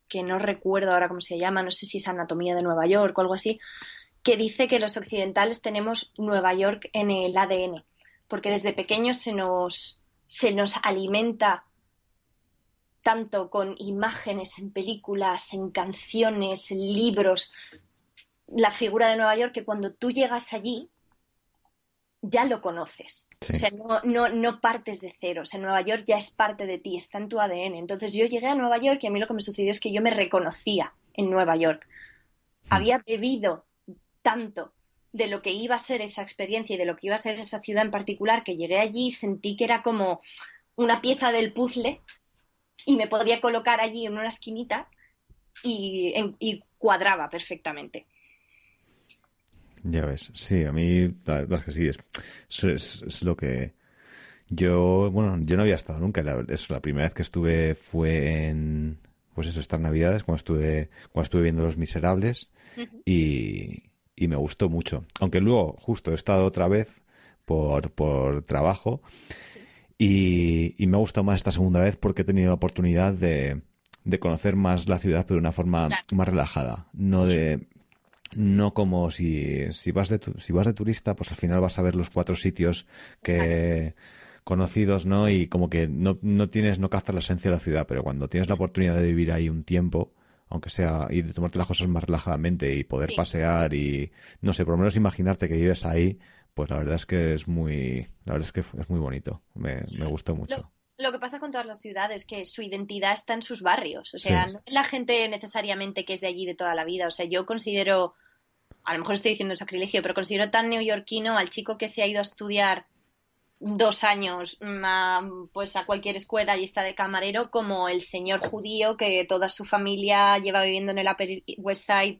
que no recuerdo ahora cómo se llama, no sé si es Anatomía de Nueva York o algo así, que dice que los occidentales tenemos Nueva York en el ADN, porque desde pequeños se nos, se nos alimenta tanto con imágenes en películas, en canciones, en libros, la figura de Nueva York, que cuando tú llegas allí ya lo conoces. O sea, no, no, partes de cero. O sea, Nueva York ya es parte de ti, está en tu ADN. Entonces yo llegué a Nueva York y a mí lo que me sucedió es que yo me reconocía en Nueva York. Hmm. Había bebido tanto de lo que iba a ser esa experiencia y de lo que iba a ser esa ciudad en particular que llegué allí y sentí que era como una pieza del puzzle y me podía colocar allí en una esquinita y, cuadraba perfectamente. Ya ves, sí, a mí la verdad es que sí, es, es, lo que yo, bueno, yo no había estado nunca, la, es, la primera vez que estuve fue en, pues eso, estas navidades, cuando estuve, cuando estuve viendo Los Miserables y, y me gustó mucho, aunque luego justo he estado otra vez por, por trabajo y, me ha gustado más esta segunda vez porque he tenido la oportunidad de, de conocer más la ciudad, pero de una forma más relajada. No de no como si, si vas de si vas de turista, pues al final vas a ver los cuatro sitios que conocidos, ¿no? Y como que no, no tienes, no captas la esencia de la ciudad, pero cuando tienes la oportunidad de vivir ahí un tiempo, aunque sea, y de tomarte las cosas más relajadamente y poder Sí. pasear y, no sé, por lo menos imaginarte que vives ahí, pues la verdad es que es muy, la verdad es que es muy bonito. Me, Sí. me gustó mucho. Lo, lo que pasa con todas las ciudades que su identidad está en sus barrios. O sea, Sí. no es la gente necesariamente que es de allí de toda la vida. O sea, yo considero, a lo mejor estoy diciendo un sacrilegio, pero considero tan neoyorquino al chico que se ha ido a estudiar dos años mm, a, pues a cualquier escuela y está de camarero como el señor judío que toda su familia lleva viviendo en el Upper West Side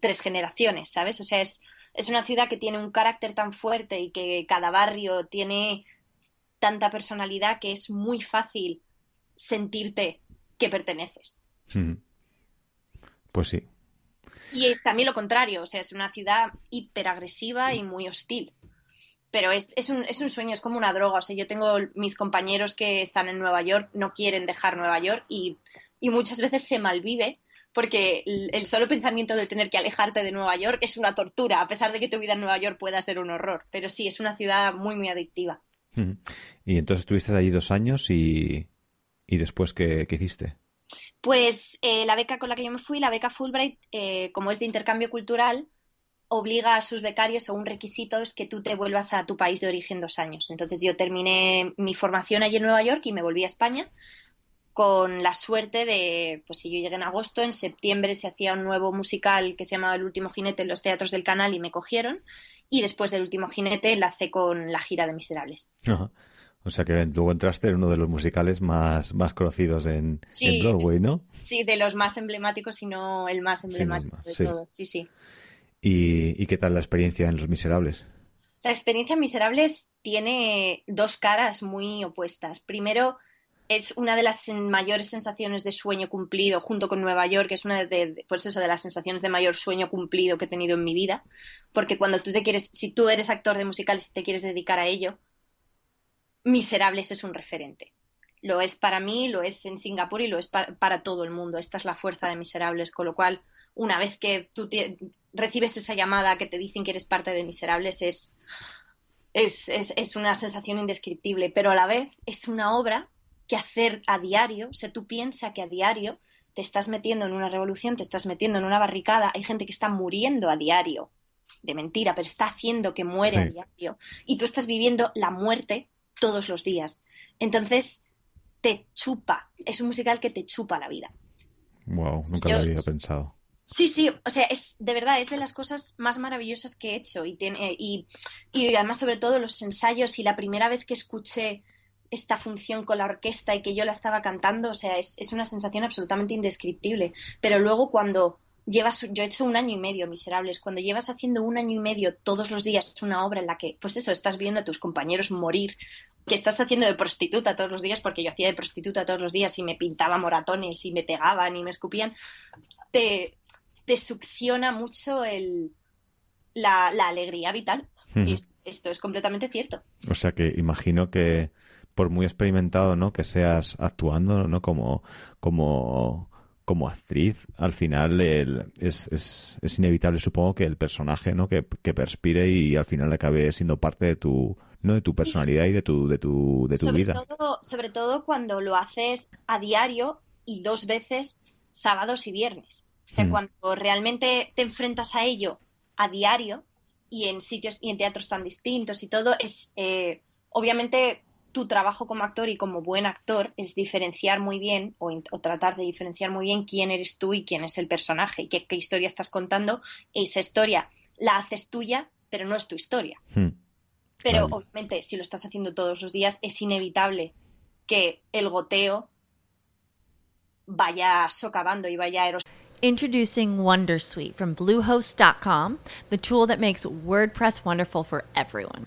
tres generaciones, ¿sabes? O sea, es, es una ciudad que tiene un carácter tan fuerte y que cada barrio tiene tanta personalidad que es muy fácil sentirte que perteneces. Pues sí. Y también lo contrario, o sea, es una ciudad hiperagresiva y muy hostil. Pero es, es, un, es un sueño, es como una droga. O sea, yo tengo mis compañeros que están en Nueva York, no quieren dejar Nueva York y, y muchas veces se malvive porque el, solo pensamiento de tener que alejarte de Nueva York es una tortura, a pesar de que tu vida en Nueva York pueda ser un horror. Pero sí, es una ciudad muy, muy adictiva. Y entonces estuviste allí dos años y, y después, ¿qué, qué hiciste? Pues eh, la beca con la que yo me fui, la beca Fulbright, eh, como es de intercambio cultural, obliga a sus becarios o un requisito es que tú te vuelvas a tu país de origen dos años. Entonces yo terminé mi formación allí en Nueva York y me volví a España con la suerte de, pues si yo llegué en agosto, en septiembre se hacía un nuevo musical que se llamaba El último jinete en los teatros del canal y me cogieron. Y después del último jinete enlacé con la gira de Miserables. Ajá. O sea que luego entraste en uno de los musicales más, más conocidos en, Sí. en Broadway, ¿no? Sí, de los más emblemáticos y no el más Sí, emblemático más, de sí. todos. Sí, sí. ¿Y, y qué tal la experiencia en Los Miserables? La experiencia en Miserables tiene dos caras muy opuestas. Primero, es una de las mayores sensaciones de sueño cumplido, junto con Nueva York, es una de, pues eso, de las sensaciones de mayor sueño cumplido que he tenido en mi vida. Porque cuando tú te quieres, si tú eres actor de musicales y te quieres dedicar a ello, Miserables es un referente. Lo es para mí, lo es en Singapur y lo es pa- para todo el mundo. Esta es la fuerza de Miserables, con lo cual, una vez que tú recibes esa llamada que te dicen que eres parte de Miserables, es, es, es, es una sensación indescriptible, pero a la vez es una obra que hacer a diario, o sea, tú piensas que a diario te estás metiendo en una revolución, te estás metiendo en una barricada, hay gente que está muriendo a diario, de mentira, pero está haciendo que muere a diario, y tú estás viviendo la muerte todos los días. Entonces, te chupa, es un musical que te chupa la vida. Wow, nunca Yo- lo había pensado. Sí, sí, o sea, es de verdad, es de las cosas más maravillosas que he hecho y, tiene, y, y además sobre todo los ensayos y la primera vez que escuché esta función con la orquesta y que yo la estaba cantando, o sea, es, es una sensación absolutamente indescriptible. Pero luego cuando llevas, yo he hecho un año y medio, Miserables, cuando llevas haciendo un año y medio todos los días una obra en la que, pues eso, estás viendo a tus compañeros morir, que estás haciendo de prostituta todos los días, porque yo hacía de prostituta todos los días y me pintaba moratones y me pegaban y me escupían, te, te succiona mucho el, la, la alegría vital. Y es- esto es completamente cierto. O sea que imagino que por muy experimentado, ¿no? Que seas actuando, ¿no? Como, como, como actriz, al final el- es, es, es inevitable, supongo, que el personaje, ¿no? Que, que perspire y al final acabe siendo parte de tu, ¿no? De tu Sí. personalidad y de tu, de tu, de tu sobre, vida. todo, sobre todo cuando lo haces a diario y dos veces sábados y viernes. O sea, Mm. cuando realmente te enfrentas a ello a diario y en sitios y en teatros tan distintos y todo, es eh, obviamente tu trabajo como actor y como buen actor es diferenciar muy bien o, tratar de diferenciar muy bien quién eres tú y quién es el personaje y qué, qué historia estás contando. Esa historia la haces tuya, pero no es tu historia. Hmm. Pero Vale. obviamente, si lo estás haciendo todos los días, es inevitable que el goteo vaya socavando y vaya eros- Introducing Wondersuite from Bluehost.com, the tool that makes WordPress wonderful for everyone.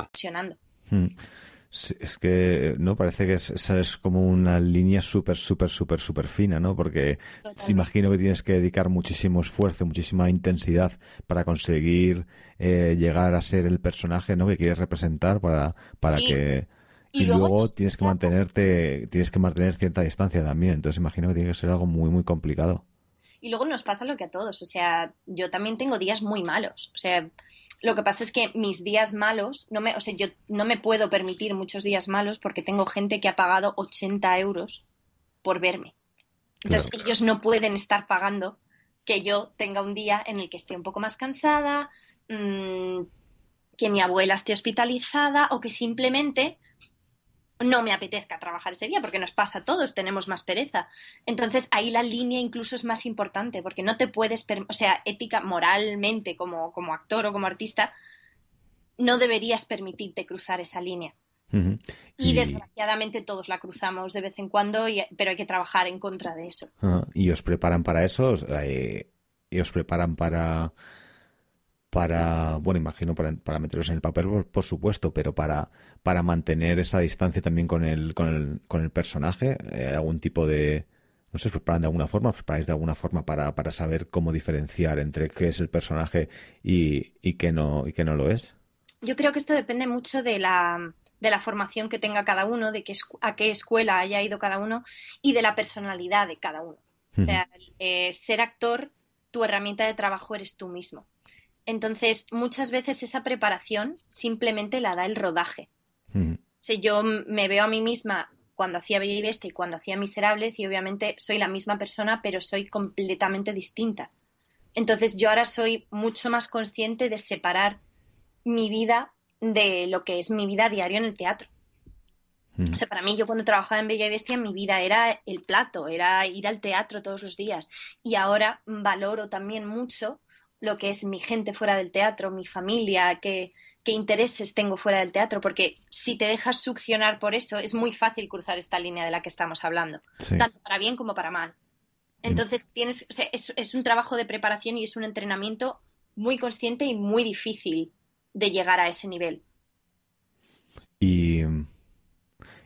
Funcionando. Mm. Sí, es que, ¿no? Parece que es, esa es como una línea súper, súper, súper, súper fina, ¿no? Porque Totalmente. imagino que tienes que dedicar muchísimo esfuerzo, muchísima intensidad para conseguir eh, llegar a ser el personaje, ¿no? Que quieres representar para, para Sí. que... Y Y, luego luego nos tienes que mantenerte, tienes que mantener cierta distancia también. Entonces imagino que tiene que ser algo muy, muy complicado. Y luego nos pasa lo que a todos, o sea, yo también tengo días muy malos, o sea, lo que pasa es que mis días malos, no me, o sea, yo no me puedo permitir muchos días malos porque tengo gente que ha pagado 80 euros por verme. Entonces Claro. ellos no pueden estar pagando que yo tenga un día en el que esté un poco más cansada, mm, que mi abuela esté hospitalizada o que simplemente no me apetezca trabajar ese día, porque nos pasa a todos, tenemos más pereza. Entonces ahí la línea incluso es más importante, porque no te puedes, o sea, ética, moralmente, como, como actor o como artista, no deberías permitirte cruzar esa línea. Y, desgraciadamente todos la cruzamos de vez en cuando, y- pero hay que trabajar en contra de eso. ¿Y os preparan para eso? Eh, ¿Y os preparan para, para, bueno, imagino para, para meteros en el papel, por, por supuesto, pero para, para mantener esa distancia también con el, con el, con el personaje? Eh, ¿Algún tipo de, no sé, os preparan de alguna forma, os preparáis de alguna forma para, para saber cómo diferenciar entre qué es el personaje y, y qué no, y qué no lo es? Yo creo que esto depende mucho de la, de la formación que tenga cada uno, de qué, a qué escuela haya ido cada uno y de la personalidad de cada uno. O sea, eh, ser actor, tu herramienta de trabajo eres tú mismo. Entonces, muchas veces esa preparación simplemente la da el rodaje. Ujú. O sea, yo me veo a mí misma cuando hacía Bella y Bestia y cuando hacía Miserables y obviamente soy la misma persona, pero soy completamente distinta. Entonces yo ahora soy mucho más consciente de separar mi vida de lo que es mi vida diaria en el teatro. O sea, para mí, yo cuando trabajaba en Bella y Bestia, mi vida era el plato, era ir al teatro todos los días. Y ahora valoro también mucho lo que es mi gente fuera del teatro, mi familia, qué, qué intereses tengo fuera del teatro, porque si te dejas succionar por eso, es muy fácil cruzar esta línea de la que estamos hablando, Sí. tanto para bien como para mal. Entonces, tienes, o sea, es, es un trabajo de preparación y es un entrenamiento muy consciente y muy difícil de llegar a ese nivel. Y,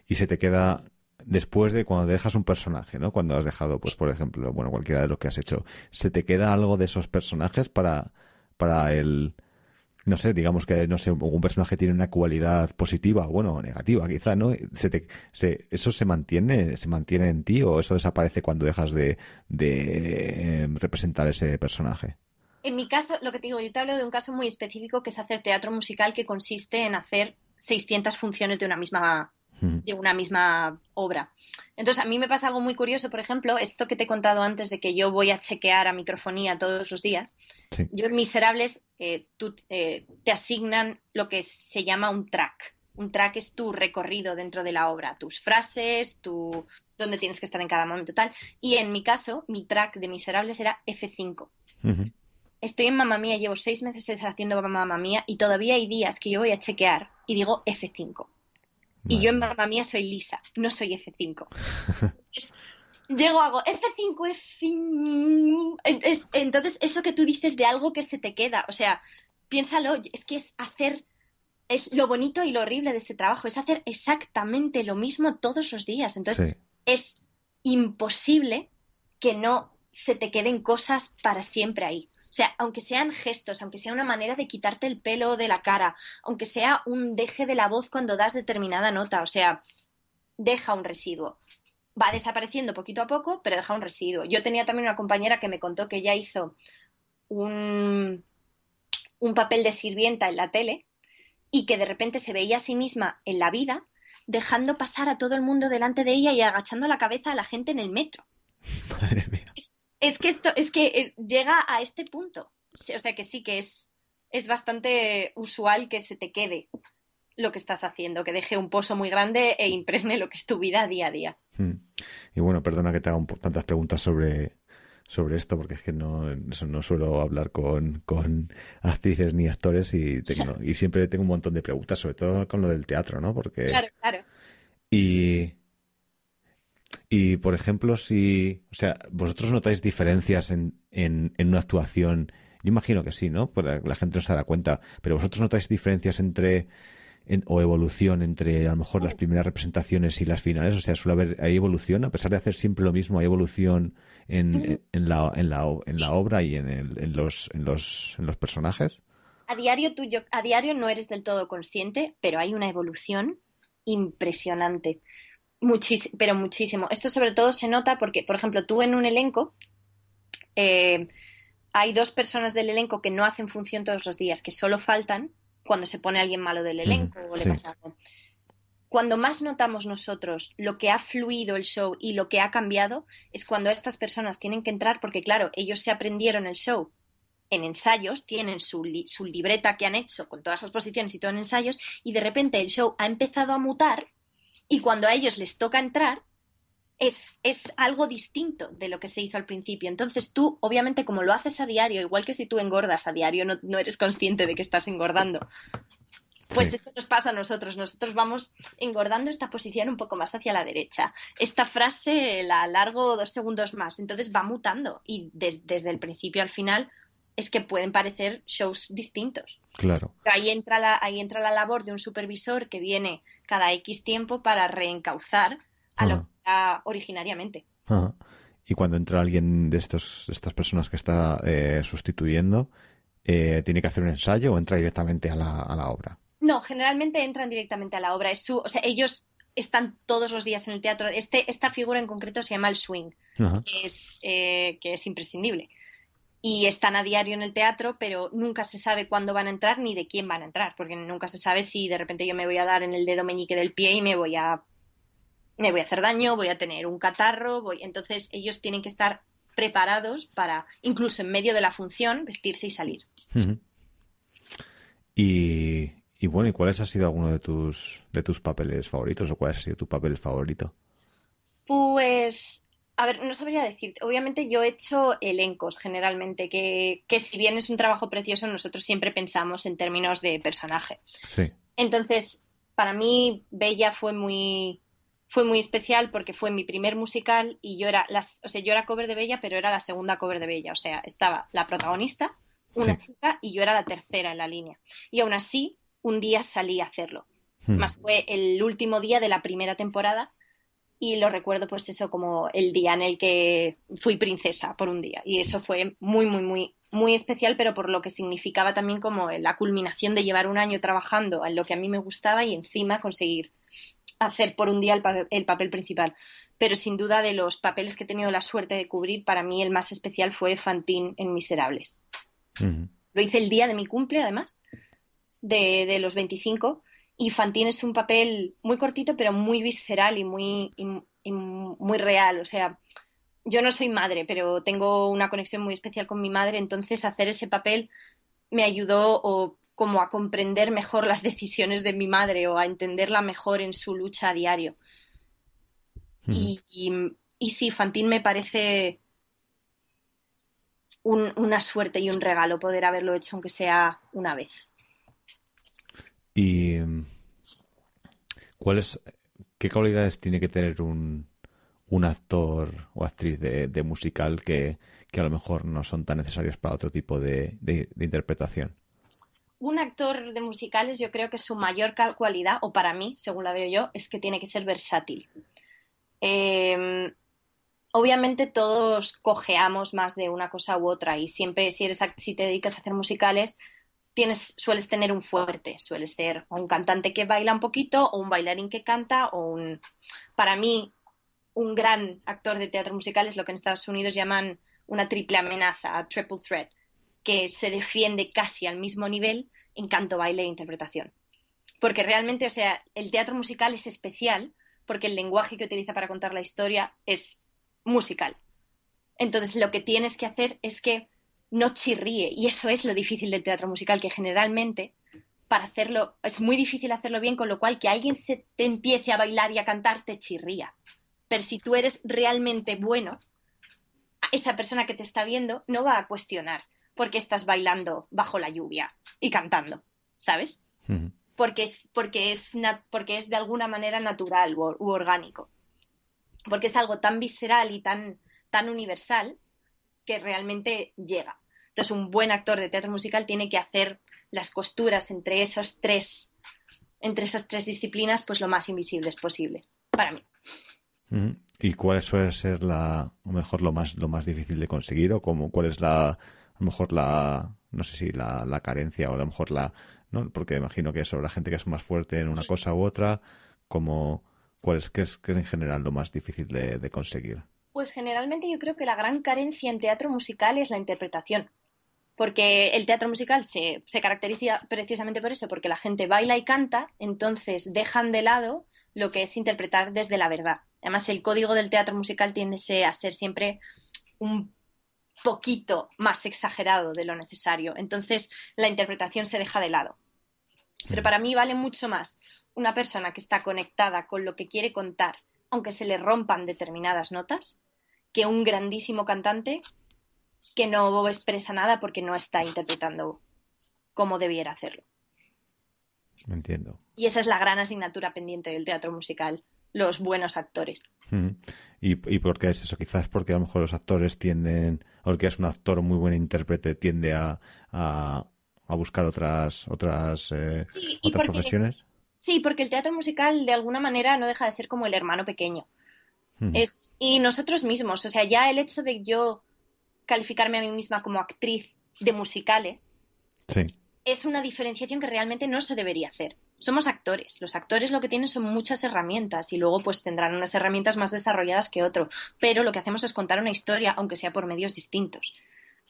y se te queda después de cuando dejas un personaje, ¿no? Cuando has dejado, pues, por ejemplo, bueno, cualquiera de los que has hecho, ¿se te queda algo de esos personajes para, para el, no sé, digamos que, no sé, un personaje tiene una cualidad positiva, bueno, o negativa, quizá, ¿no? Se te, se, ¿Eso se mantiene, se mantiene en ti o eso desaparece cuando dejas de, de eh, representar ese personaje? En mi caso, lo que te digo, yo te hablo de un caso muy específico que es hacer teatro musical que consiste en hacer 600 funciones de una misma. De una misma obra. Entonces, a mí me pasa algo muy curioso, por ejemplo, esto que te he contado antes de que yo voy a chequear a microfonía todos los días. Sí. Yo en Miserables, eh, tú, eh, te asignan lo que se llama un track. Un track es tu recorrido dentro de la obra, tus frases, tu dónde tienes que estar en cada momento tal. Y en mi caso, mi track de Miserables era F5. Ujú. Estoy en Mamma Mía, llevo seis meses haciendo Mamma Mía y todavía hay días que yo voy a chequear y digo F5. Y yo en Mamma Mía soy Lisa, no soy F5. Es- llego, hago F5, F5. En- es- Entonces, eso que tú dices de algo que se te queda, o sea, piénsalo, es que es hacer es lo bonito y lo horrible de este trabajo, es hacer exactamente lo mismo todos los días. Entonces, es imposible que no se te queden cosas para siempre ahí. Sea, aunque sean gestos, aunque sea una manera de quitarte el pelo de la cara, aunque sea un deje de la voz cuando das determinada nota, o sea, deja un residuo. Va desapareciendo poquito a poco, pero deja un residuo. Yo tenía también una compañera que me contó que ella hizo un, un papel de sirvienta en la tele y que de repente se veía a sí misma en la vida dejando pasar a todo el mundo delante de ella y agachando la cabeza a la gente en el metro. Madre mía. Que esto, es que eh, llega a este punto. O sea que sí que es, es bastante usual que se te quede lo que estás haciendo, que deje un pozo muy grande e impregne lo que es tu vida día a día. Hmm. Y bueno, perdona que te haga tantas preguntas sobre, sobre esto, porque es que no, no suelo hablar con, con actrices ni actores y, y siempre tengo un montón de preguntas, sobre todo con lo del teatro, ¿no? Porque... Claro, claro. Y, y, por ejemplo, si, o sea, vosotros notáis diferencias en, en, en una actuación, yo imagino que sí, ¿no? Pues la gente no se dará cuenta, pero vosotros notáis diferencias entre o evolución entre a lo mejor las primeras representaciones y las finales? O sea, suele haber, hay evolución, a pesar de hacer siempre lo mismo, hay evolución en, en, la, en, la, en la obra y en, el, en, los, en, los, en los personajes. A diario, tú, a diario no eres del todo consciente, pero hay una evolución impresionante. Muchísimo, pero muchísimo. Esto sobre todo se nota porque, por ejemplo, tú en un elenco eh, hay dos personas del elenco que no hacen función todos los días, que solo faltan cuando se pone alguien malo del elenco o le pasa algo. Cuando más notamos nosotros lo que ha fluido el show y lo que ha cambiado es cuando estas personas tienen que entrar porque, claro, ellos se aprendieron el show en ensayos, tienen su, su libreta que han hecho con todas las posiciones y todo en ensayos y de repente el show ha empezado a mutar y cuando a ellos les toca entrar, es, es, algo distinto de lo que se hizo al principio. Entonces tú, obviamente, como lo haces a diario, igual que si tú engordas a diario, no, no eres consciente de que estás engordando. Pues esto nos pasa a nosotros. Nosotros vamos engordando esta posición un poco más hacia la derecha. Esta frase la alargo dos segundos más. Entonces va mutando. Y desde el principio al final es que pueden parecer shows distintos. Claro. Pero ahí entra, la, ahí entra la labor de un supervisor que viene cada X tiempo para reencauzar a lo originariamente. Y cuando entra alguien de estos, estas personas que está eh, sustituyendo, eh, ¿tiene que hacer un ensayo o entra directamente a la, a la obra? No, generalmente entran directamente a la obra. Es su, o sea, ellos están todos los días en el teatro. Este, esta figura en concreto se llama el swing, que es, eh, que es imprescindible. Y están a diario en el teatro, pero nunca se sabe cuándo van a entrar ni de quién van a entrar, porque nunca se sabe si de repente yo me voy a dar en el dedo meñique del pie y me voy a me voy a hacer daño, voy a tener un catarro, voy... entonces ellos tienen que estar preparados para, incluso en medio de la función, vestirse y salir. y, y, bueno, ¿y cuáles ha sido alguno de tus, de tus papeles favoritos o cuál ha sido tu papel favorito? Pues, a ver, no sabría decir. Obviamente yo he hecho elencos generalmente, que, que si bien es un trabajo precioso, nosotros siempre pensamos en términos de personaje. Sí. Entonces, para mí, Bella fue muy, fue muy especial porque fue mi primer musical y yo era, las, o sea, yo era cover de Bella, pero era la segunda cover de Bella. O sea, estaba la protagonista, una chica, y yo era la tercera en la línea. Y aún así, un día salí a hacerlo. Hmm. Más fue el último día de la primera temporada y lo recuerdo pues eso como el día en el que fui princesa por un día. Y eso fue muy, muy, muy, muy especial, pero por lo que significaba también como la culminación de llevar un año trabajando en lo que a mí me gustaba y encima conseguir hacer por un día el, papel principal. Pero sin duda de los papeles que he tenido la suerte de cubrir, para mí el más especial fue Fantine en Miserables. Lo hice el día de mi cumple, además, de, los 25. Y Fantine es un papel muy cortito, pero muy visceral y muy, muy real. O sea, yo no soy madre, pero tengo una conexión muy especial con mi madre, entonces hacer ese papel me ayudó o como a comprender mejor las decisiones de mi madre o a entenderla mejor en su lucha a diario. y, y, sí, Fantine me parece una suerte y un regalo poder haberlo hecho, aunque sea una vez. ¿Y cuáles, qué cualidades tiene que tener un, un actor o actriz de, musical que, a lo mejor no son tan necesarias para otro tipo de interpretación? un actor de musicales yo creo que su mayor cualidad, o para mí, según la veo yo, es que tiene que ser versátil. Em, obviamente todos cojeamos más de una cosa u otra y siempre si eres si te dedicas a hacer musicales tienes sueles tener un fuerte, suele ser un cantante que baila un poquito o un bailarín que canta o un para mí un gran actor de teatro musical es lo que en Estados Unidos llaman una triple amenaza, a triple threat, que se defiende casi al mismo nivel en canto, baile e interpretación. Porque realmente, o sea, el teatro musical es especial porque el lenguaje que utiliza para contar la historia es musical. Entonces lo que tienes que hacer es que no chirríe. Y eso es lo difícil del teatro musical, que generalmente para hacerlo es muy difícil hacerlo bien, con lo cual que alguien se te empiece a bailar y a cantar te chirría. Pero si tú eres realmente bueno, esa persona que te está viendo no va a cuestionar por qué estás bailando bajo la lluvia y cantando, ¿sabes? porque, es, porque, es porque es de alguna manera natural u orgánico porque es algo tan visceral y tan, tan universal que realmente llega. Entonces, un buen actor de teatro musical tiene que hacer las costuras entre esos tres, entre esas tres disciplinas, pues lo más invisibles posible, para mí. ¿Y cuál suele ser la, lo mejor lo más, lo más difícil de conseguir? ¿O cómo, cuál es la, a lo mejor la, no sé si la, la carencia o a lo mejor la, ¿no? Porque imagino que eso, la gente que es más fuerte en una cosa u otra, como ¿Cuál es, qué es, en general lo más difícil de, conseguir? Pues generalmente yo creo que la gran carencia en teatro musical es la interpretación. Porque el teatro musical se, se caracteriza precisamente por eso, porque la gente baila y canta, entonces dejan de lado lo que es interpretar desde la verdad. Además, el código del teatro musical tiende a ser siempre un poquito más exagerado de lo necesario. Entonces, la interpretación se deja de lado. Pero para mí vale mucho más una persona que está conectada con lo que quiere contar, aunque se le rompan determinadas notas, que un grandísimo cantante que no expresa nada porque no está interpretando como debiera hacerlo. Entiendo. Y esa es la gran asignatura pendiente del teatro musical, los buenos actores. ¿Y, ¿Y por qué es eso? Quizás porque a lo mejor los actores tienden, o el que es un actor muy buen intérprete tiende a, a, buscar otras, otras, eh, otras profesiones. Sí, porque el teatro musical de alguna manera no deja de ser como el hermano pequeño. Es, y nosotros mismos, o sea, ya el hecho de yo calificarme a mí misma como actriz de musicales es una diferenciación que realmente no se debería hacer. Somos actores. Los actores lo que tienen son muchas herramientas y luego pues tendrán unas herramientas más desarrolladas que otro. Pero lo que hacemos es contar una historia, aunque sea por medios distintos.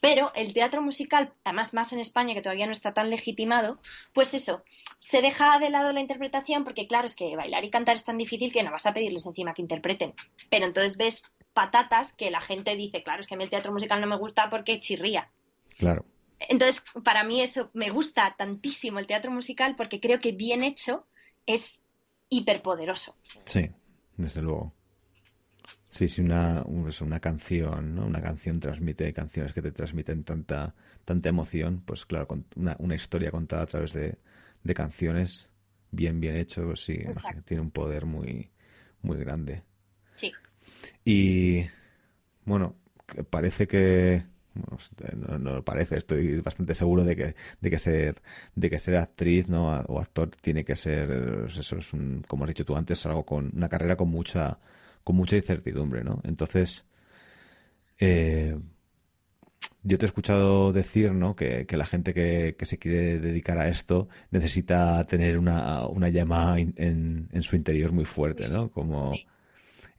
Pero el teatro musical, además más en España que todavía no está tan legitimado, pues eso, se deja de lado la interpretación porque claro, es que bailar y cantar es tan difícil que no vas a pedirles encima que interpreten. Pero entonces ves patatas que la gente dice, claro, es que a mí el teatro musical no me gusta porque chirría. Claro. Entonces, para mí eso me gusta tantísimo el teatro musical porque creo que bien hecho es hiperpoderoso. Sí, desde luego. Sí, sí, una, una canción, ¿no? Una canción transmite canciones que te transmiten tanta, tanta emoción, pues claro, una, una historia contada a través de, de canciones bien, bien hecho, pues sí, tiene un poder muy, muy grande. Y bueno, parece que no, no, parece, estoy bastante seguro de que, de que ser, de que ser actriz ¿no? o actor tiene que ser, eso es un, como has dicho tú antes, algo con una carrera con mucha con mucha incertidumbre, ¿no? Entonces, eh, yo te he escuchado decir, ¿no? Que, la gente que, se quiere dedicar a esto necesita tener una, una llama en, en, su interior muy fuerte, ¿no? Como,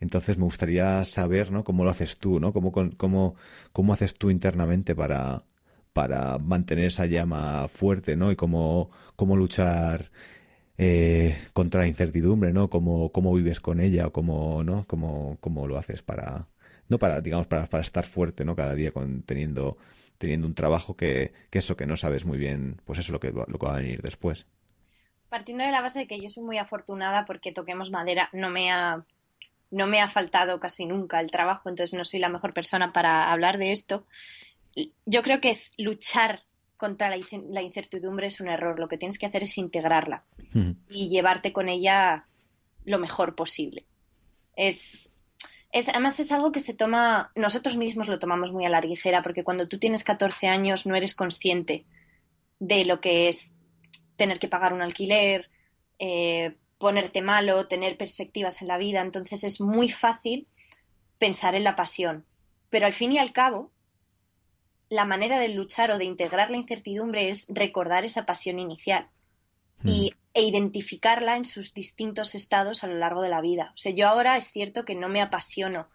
Entonces me gustaría saber, ¿no? Cómo lo haces tú, ¿no? Cómo, cómo, cómo haces tú internamente para, para mantener esa llama fuerte, ¿no? Y cómo, cómo luchar eh, contra la incertidumbre, ¿no? Cómo, cómo vives con ella o cómo, ¿no? Cómo, cómo lo haces para, no para, digamos, para, para estar fuerte, ¿no? Cada día con, teniendo, teniendo un trabajo que, que eso que no sabes muy bien, pues eso es lo que, lo que va a venir después. Partiendo de la base de que yo soy muy afortunada porque toquemos madera, no me ha, no me ha faltado casi nunca el trabajo, entonces no soy la mejor persona para hablar de esto. Yo creo que luchar contra la, incertidumbre es un error. Lo que tienes que hacer es integrarla y llevarte con ella lo mejor posible. Es, es, además es algo que se toma, nosotros mismos lo tomamos muy a la ligera, porque cuando tú tienes 14 años no eres consciente de lo que es tener que pagar un alquiler, eh, ponerte malo, tener perspectivas en la vida. Entonces es muy fácil pensar en la pasión. Pero al fin y al cabo, la manera de luchar o de integrar la incertidumbre es recordar esa pasión inicial y, e identificarla en sus distintos estados a lo largo de la vida. O sea, yo ahora es cierto que no me apasiono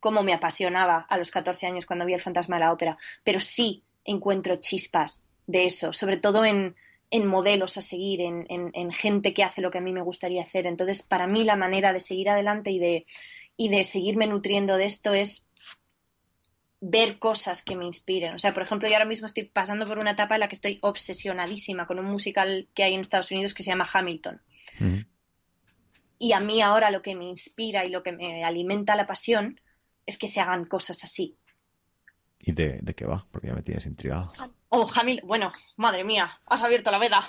como me apasionaba a los 14 años cuando vi el fantasma de la ópera, pero sí encuentro chispas de eso, sobre todo en, en modelos a seguir, en, en, gente que hace lo que a mí me gustaría hacer. Entonces, para mí la manera de seguir adelante y de, y de seguirme nutriendo de esto es ver cosas que me inspiren. O sea, por ejemplo, yo ahora mismo estoy pasando por una etapa en la que estoy obsesionadísima con un musical que hay en Estados Unidos que se llama Hamilton. Y a mí ahora lo que me inspira y lo que me alimenta la pasión es que se hagan cosas así. ¿Y de, qué va? Porque ya me tienes intrigado. Oh, Hamilton. Bueno, madre mía, has abierto la veda.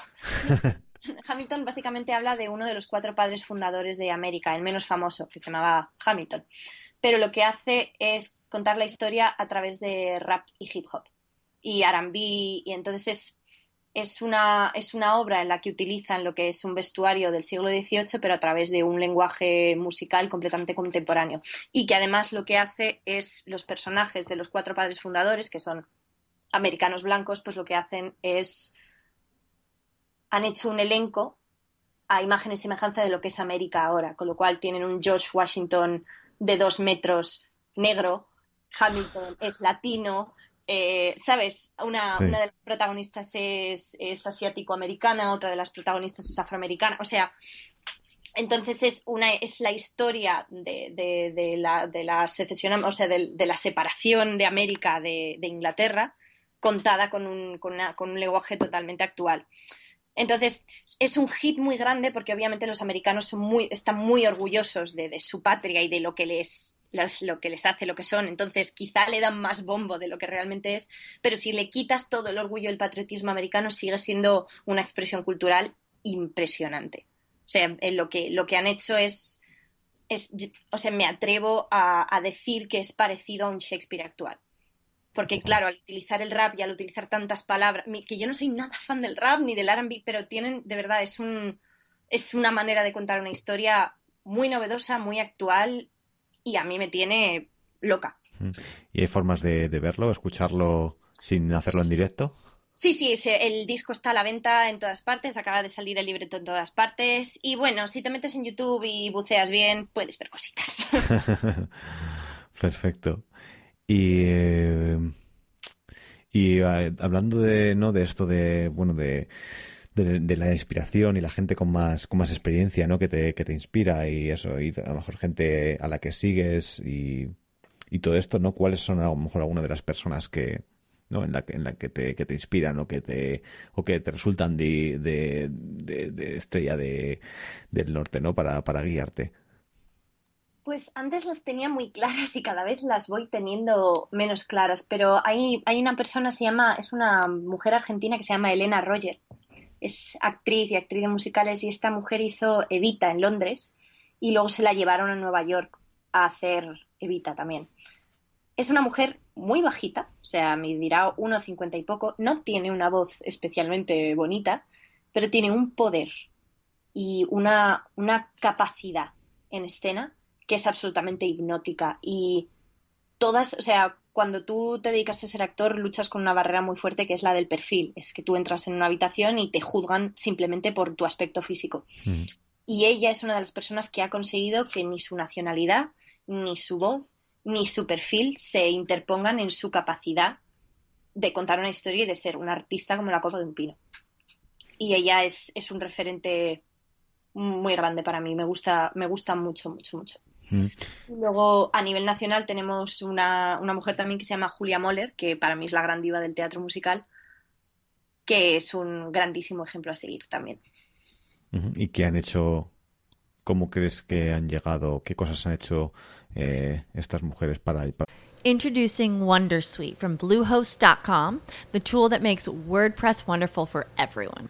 Hamilton básicamente habla de uno de los cuatro padres fundadores de América, el menos famoso, que se llamaba Hamilton. Pero lo que hace es contar la historia a través de rap y hip hop y R&B y entonces es es una, es una obra en la que utilizan lo que es un vestuario del siglo XVIII, pero a través de un lenguaje musical completamente contemporáneo. Y que además lo que hace es los personajes de los cuatro padres fundadores, que son americanos blancos, pues lo que hacen es. han hecho un elenco a imagen y semejanza de lo que es América ahora, con lo cual tienen un George Washington de dos metros negro, Hamilton es latino, eh, ¿sabes? Una, de las protagonistas es, asiático-americana, otra de las protagonistas es afroamericana. O sea, entonces es, una, es la historia de, la, de la secesión, o sea, de, la separación de América de, Inglaterra, contada con un, con, un lenguaje totalmente actual. Entonces, es un hit muy grande porque obviamente los americanos están muy orgullosos de, su patria y de lo que, les, lo que les hace lo que son. Entonces, quizá le dan más bombo de lo que realmente es, pero si le quitas todo el orgullo y el patriotismo americano, sigue siendo una expresión cultural impresionante. O sea, lo que, lo que han hecho es o sea, me atrevo a decir que es parecido a un Shakespeare actual. Porque claro, al utilizar el rap y al utilizar tantas palabras, que yo no soy nada fan del rap ni del R&B, pero tienen, de verdad, es un es una manera de contar una historia muy novedosa, muy actual y a mí me tiene loca. ¿Y hay formas de, verlo, escucharlo sin hacerlo en directo? Sí, sí, el disco está a la venta en todas partes, acaba de salir el libreto en todas partes y bueno, si te metes en YouTube y buceas bien, puedes ver cositas. Perfecto. Y, eh, y eh, hablando de, ¿no? de esto de, bueno, de, de, la inspiración y la gente con más, con más experiencia, ¿no? Que te, que te inspira y eso, y a lo mejor gente a la que sigues y, y todo esto, ¿no? ¿Cuáles son a lo mejor algunas de las personas que, ¿no? en la, en la que, te, que te inspiran o que te, o que te resultan de, de, estrella de, del norte, ¿no? Para, para guiarte. Pues antes las tenía muy claras y cada vez las voy teniendo menos claras, pero hay, hay una persona, se llama, es una mujer argentina que se llama Elena Roger. Es actriz y actriz de musicales y esta mujer hizo Evita en Londres y luego se la llevaron a Nueva York a hacer Evita también. Es una mujer muy bajita, o sea, me dirá 1,50 y poco, no tiene una voz especialmente bonita, pero tiene un poder y una, una capacidad en escena que es absolutamente hipnótica y todas, o sea, cuando tú te dedicas a ser actor luchas con una barrera muy fuerte que es la del perfil, es que tú entras en una habitación y te juzgan simplemente por tu aspecto físico. Y ella es una de las personas que ha conseguido que ni su nacionalidad, ni su voz, ni su perfil se interpongan en su capacidad de contar una historia y de ser una artista como la copa de un pino. Y ella es, es un referente muy grande para mí, me gusta, me gusta mucho, mucho, mucho. Luego, a nivel nacional, tenemos una, mujer también que se llama Julia Moller, que para mí es la gran diva del teatro musical, que es un grandísimo ejemplo a seguir también. ¿Y qué han hecho? ¿Cómo crees que han llegado? ¿Qué cosas han hecho eh, estas mujeres para, para... Introducing Wondersuite from Bluehost.com, the tool that makes WordPress wonderful for everyone.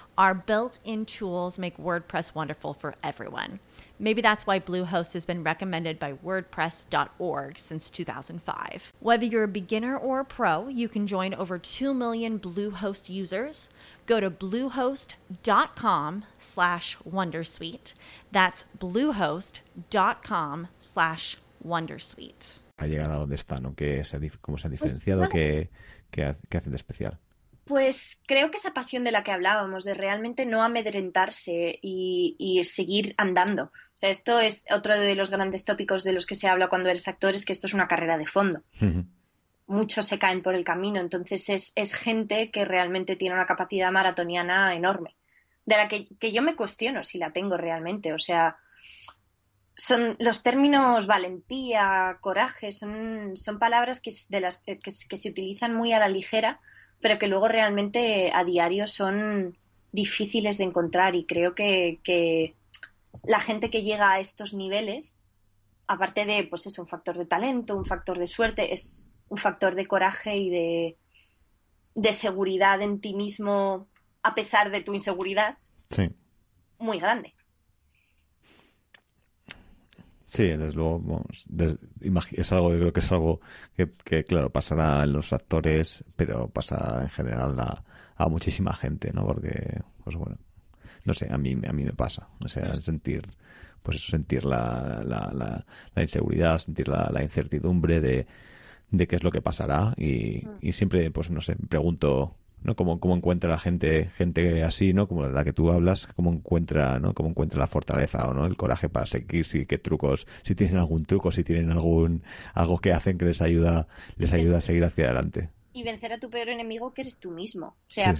Our built in tools make WordPress wonderful for everyone. Maybe that's why Bluehost has been recommended by WordPress.org since 2005. Whether you're a beginner or a pro, you can join over 2 million Bluehost users. Go to bluehost.com slash Wondersuite. That's bluehost.com slash Wondersuite. Ha llegado a donde está, ¿no? Que se, cómo se han diferenciado, pues, ¿qué, qué, qué hacen de especial? Pues creo que esa pasión de la que hablábamos, de realmente no amedrentarse y, seguir andando. O sea, esto es otro de los grandes tópicos de los que se habla cuando eres actor, es que esto es una carrera de fondo. Muchos se caen por el camino, entonces es, es, gente que realmente tiene una capacidad maratoniana enorme, de la que, yo me cuestiono si la tengo realmente. O sea, son los términos valentía, coraje, son, son palabras que, de las, que, que se utilizan muy a la ligera pero que luego realmente a diario son difíciles de encontrar y creo que, la gente que llega a estos niveles, aparte de, pues es un factor de talento, un factor de suerte, es un factor de coraje y de, de seguridad en ti mismo a pesar de tu inseguridad. Sí. Muy grande. Sí, desde luego, es algo, yo creo que es algo que, claro, pasará en los actores, pero pasa en general a, a, muchísima gente, ¿no? Porque, pues bueno, no sé, a mí, a mí me pasa, o sea, sentir, pues eso, sentir la, la, la, inseguridad, sentir la, la incertidumbre de, de qué es lo que pasará y, mm. y siempre, pues no sé, me pregunto ¿no? Cómo, cómo encuentra la gente, gente así, ¿no? Como la que tú hablas, cómo encuentra, ¿no? Cómo encuentra la fortaleza o no, el coraje para seguir, si qué trucos, si tienen algún truco, si tienen algún, algo que hacen que les ayuda, les ayuda a seguir hacia adelante. Y vencer a tu peor enemigo que eres tú mismo. O sea,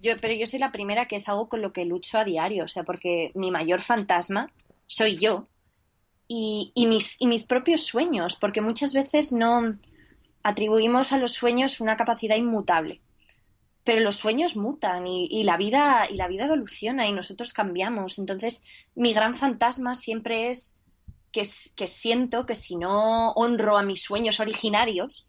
yo, pero yo soy la primera que es algo con lo que lucho a diario, o sea, porque mi mayor fantasma soy yo y, y mis, y mis propios sueños, porque muchas veces no atribuimos a los sueños una capacidad inmutable pero los sueños mutan y, la vida y la vida evoluciona y nosotros cambiamos. Entonces, mi gran fantasma siempre es que, que siento que si no honro a mis sueños originarios,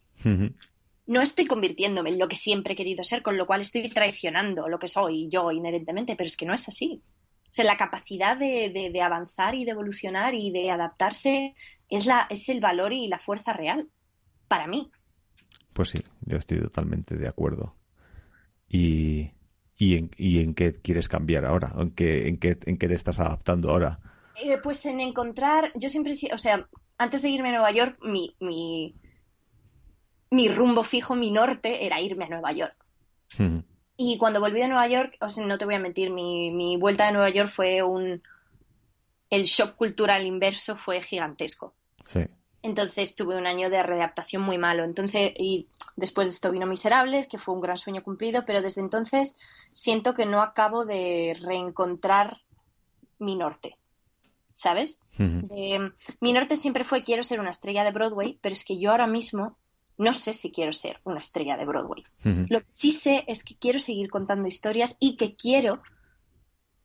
no estoy convirtiéndome en lo que siempre he querido ser, con lo cual estoy traicionando lo que soy yo inherentemente, pero es que no es así. O sea, la capacidad de, de avanzar y de evolucionar y de adaptarse es, la, es el valor y la fuerza real para mí. Pues sí, yo estoy totalmente de acuerdo y, y, en, y en qué quieres cambiar ahora, en qué, en qué, en qué te estás adaptando ahora. Eh, pues en encontrar, yo siempre, o sea, antes de irme a Nueva York, mi, mi, mi rumbo fijo, mi norte, era irme a Nueva York. Y cuando volví de Nueva York, o sea, no te voy a mentir, mi, mi vuelta a Nueva York fue un... El shock cultural inverso fue gigantesco. Sí. Entonces tuve un año de readaptación muy malo. Entonces, y después de esto vino Miserables, que fue un gran sueño cumplido, pero desde entonces siento que no acabo de reencontrar mi norte. ¿Sabes? mi norte siempre fue quiero ser una estrella de Broadway, pero es que yo ahora mismo no sé si quiero ser una estrella de Broadway. Lo que sí sé es que quiero seguir contando historias y que quiero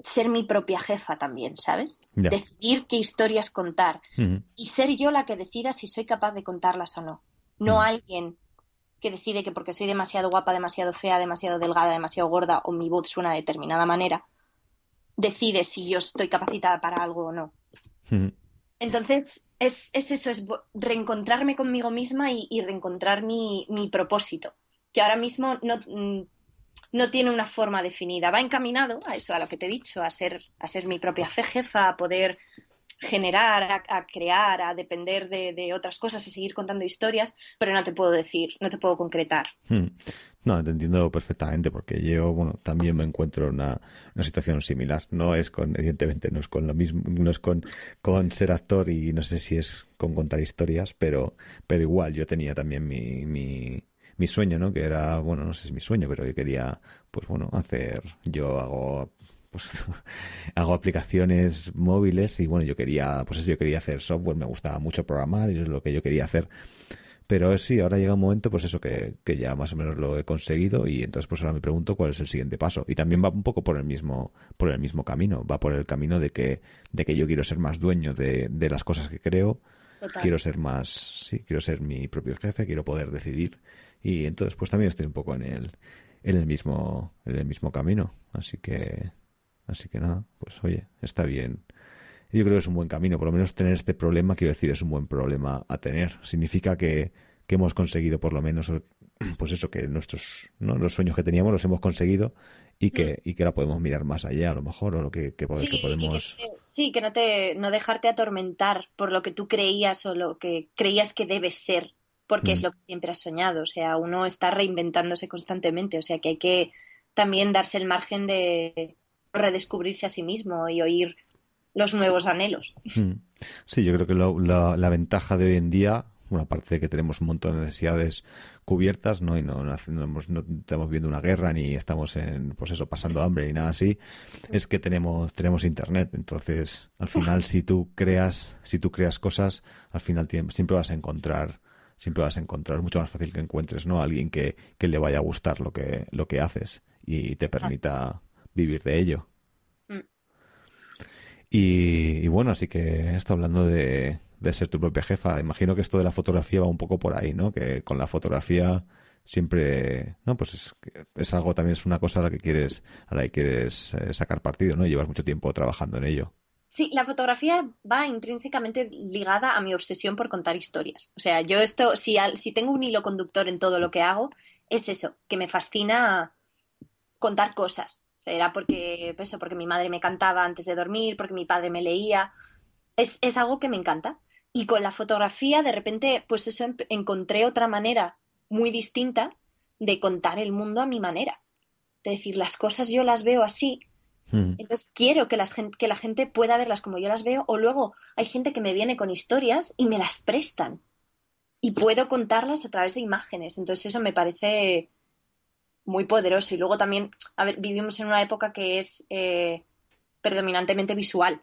ser mi propia jefa también, ¿sabes? Decidir qué historias contar y ser yo la que decida si soy capaz de contarlas o no. No alguien que decide que porque soy demasiado guapa, demasiado fea, demasiado delgada, demasiado gorda o mi voz suena de determinada manera, decide si yo estoy capacitada para algo o no. Entonces, es, eso, es reencontrarme conmigo misma y, reencontrar mi, mi, propósito, que ahora mismo no, mm, no tiene una forma definida. Va encaminado a eso, a lo que te he dicho, a ser, a ser mi propia fe jefa, a poder generar, a, crear, a depender de, otras cosas, y seguir contando historias, pero no te puedo decir, no te puedo concretar. Hmm. No, te entiendo perfectamente porque yo, bueno, también me encuentro en una, una, situación similar. No es con, evidentemente, no es con lo mismo, no es con, con ser actor y no sé si es con contar historias, pero, pero igual yo tenía también mi, mi sueño, ¿no? Que era, bueno, no sé si es mi sueño, pero yo quería, pues bueno, hacer, yo hago pues hago aplicaciones móviles y bueno, yo quería, pues eso, yo quería hacer software, me gustaba mucho programar y es lo que yo quería hacer. Pero sí, ahora llega un momento, pues eso, que, que ya más o menos lo he conseguido y entonces pues ahora me pregunto cuál es el siguiente paso. Y también va un poco por el mismo, por el mismo camino, va por el camino de que, de que yo quiero ser más dueño de, de las cosas que creo, quiero ser más, sí, quiero ser mi propio jefe, quiero poder decidir y entonces pues también estoy un poco en el, en el mismo, en el mismo camino. Así que, así que nada, pues oye, está bien. Yo creo que es un buen camino, por lo menos tener este problema, quiero decir, es un buen problema a tener. Significa que, que hemos conseguido por lo menos, pues eso, que nuestros, ¿no? los sueños que teníamos los hemos conseguido y que, mm. y que ahora podemos mirar más allá a lo mejor o lo que, que, sí, podemos que, sí que no te no dejarte atormentar por lo que tú creías o lo que creías que debes ser porque es mm. lo que siempre has soñado. O sea, uno está reinventándose constantemente. O sea, que hay que también darse el margen de redescubrirse a sí mismo y oír los nuevos anhelos. Mm. Sí, yo creo que la, la, ventaja de hoy en día, bueno, aparte de que tenemos un montón de necesidades cubiertas, ¿no? Y no, no, no, estamos viendo una guerra ni estamos en, pues eso, pasando hambre ni nada así, es que tenemos, tenemos internet. Entonces, al final, si tú creas, si tú creas cosas, al final siempre vas a encontrar siempre vas a encontrar, mucho más fácil que encuentres, ¿no? Alguien que, que le vaya a gustar lo que, lo que haces y te permita vivir de ello. Mm. Y, bueno, así que esto hablando de, de ser tu propia jefa, imagino que esto de la fotografía va un poco por ahí, ¿no? Que con la fotografía siempre, no, pues es, es algo también es una cosa a la que quieres, a la que quieres eh, sacar partido, ¿no? Llevas mucho tiempo trabajando en ello. Sí, la fotografía va intrínsecamente ligada a mi obsesión por contar historias. O sea, yo esto, si, si tengo un hilo conductor en todo lo que hago, es eso, que me fascina contar cosas. O sea, era porque, pues porque mi madre me cantaba antes de dormir, porque mi padre me leía. Es, es algo que me encanta. Y con la fotografía, de repente, pues eso encontré otra manera muy distinta de contar el mundo a mi manera. De decir, las cosas yo las veo así Mm. Entonces quiero que, las, que la gente pueda verlas como yo las veo o luego hay gente que me viene con historias y me las prestan y puedo contarlas a través de imágenes. Entonces eso me parece muy poderoso. Y luego también, a ver, vivimos en una época que es eh, predominantemente visual.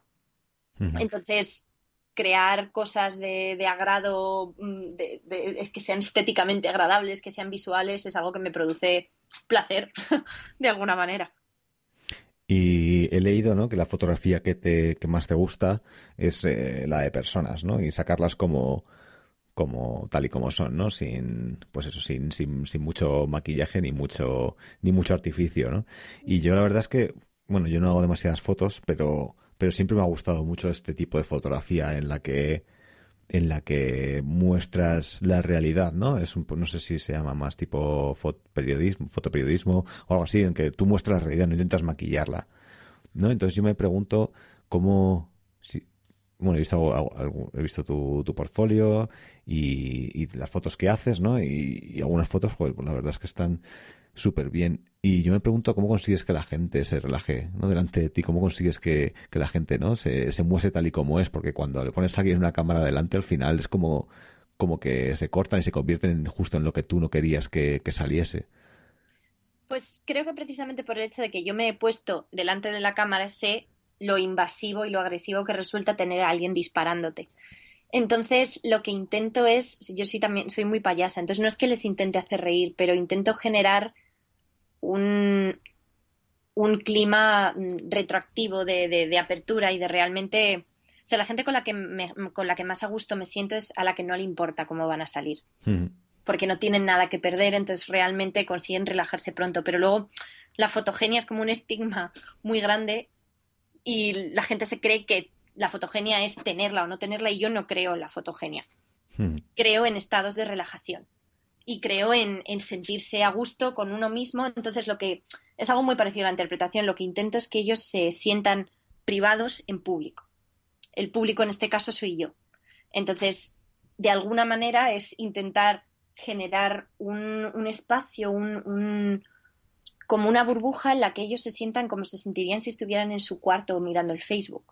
Entonces, crear cosas de, de agrado, mm, de, que sean estéticamente agradables, que sean visuales, es algo que me produce placer, de alguna manera. Y he leído, ¿no? Que la fotografía que te que más te gusta es eh, la de personas, ¿no? Y sacarlas como como tal y como son, ¿no? Sin pues eso, sin, sin, sin mucho maquillaje ni mucho ni mucho artificio, ¿no? Y yo la verdad es que bueno, yo no hago demasiadas fotos, pero pero siempre me ha gustado mucho este tipo de fotografía en la que en la que muestras la realidad, ¿no? Es un, no sé si se llama más tipo fotoperiodismo, fotoperiodismo o algo así, en que tú muestras la realidad, no intentas maquillarla, ¿no? Entonces yo me pregunto cómo, si, bueno, he visto, he visto tu, tu portfolio y, y, las fotos que haces, ¿no? Y, y algunas fotos, pues la verdad es que están súper bien. Y yo me pregunto cómo consigues que la gente se relaje ¿no? delante de ti, cómo consigues que, la gente no se, se tal y como es, porque cuando le pones a alguien una cámara delante, al final es como, como que se cortan y se convierten justo en lo que tú no querías que, saliese. Pues creo que precisamente por el hecho de que yo me he puesto delante de la cámara sé lo invasivo y lo agresivo que resulta tener a alguien disparándote. Entonces, lo que intento es, yo soy también soy muy payasa, entonces no es que les intente hacer reír, pero intento generar un, un clima mm, retroactivo de, de, apertura y de realmente... O sea, la gente con la, que con la que más a gusto me siento es a la que no le importa cómo van a salir. Porque no tienen nada que perder, entonces realmente consiguen relajarse pronto. Pero luego la fotogenia es como un estigma muy grande y la gente se cree que la fotogenia es tenerla o no tenerla y yo no creo en la fotogenia. Creo en estados de relajación y creo en, sentirse a gusto con uno mismo. Entonces, lo que es algo muy parecido a la interpretación. Lo que intento es que ellos se sientan privados en público. El público en este caso soy yo. Entonces, de alguna manera es intentar generar un, espacio, un, como una burbuja en la que ellos se sientan como se sentirían si estuvieran en su cuarto mirando el Facebook.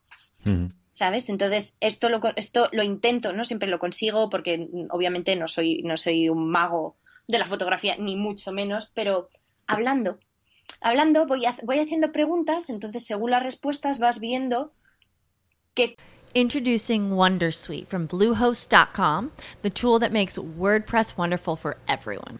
¿Sabes? Entonces, esto lo, esto lo intento, ¿no? Siempre lo consigo porque mm, obviamente no soy, no soy un mago de la fotografía, ni mucho menos, pero hablando, hablando voy, voy haciendo preguntas, entonces según las respuestas vas viendo que Introducing Wondersuite from Bluehost.com, the tool that makes WordPress wonderful for everyone.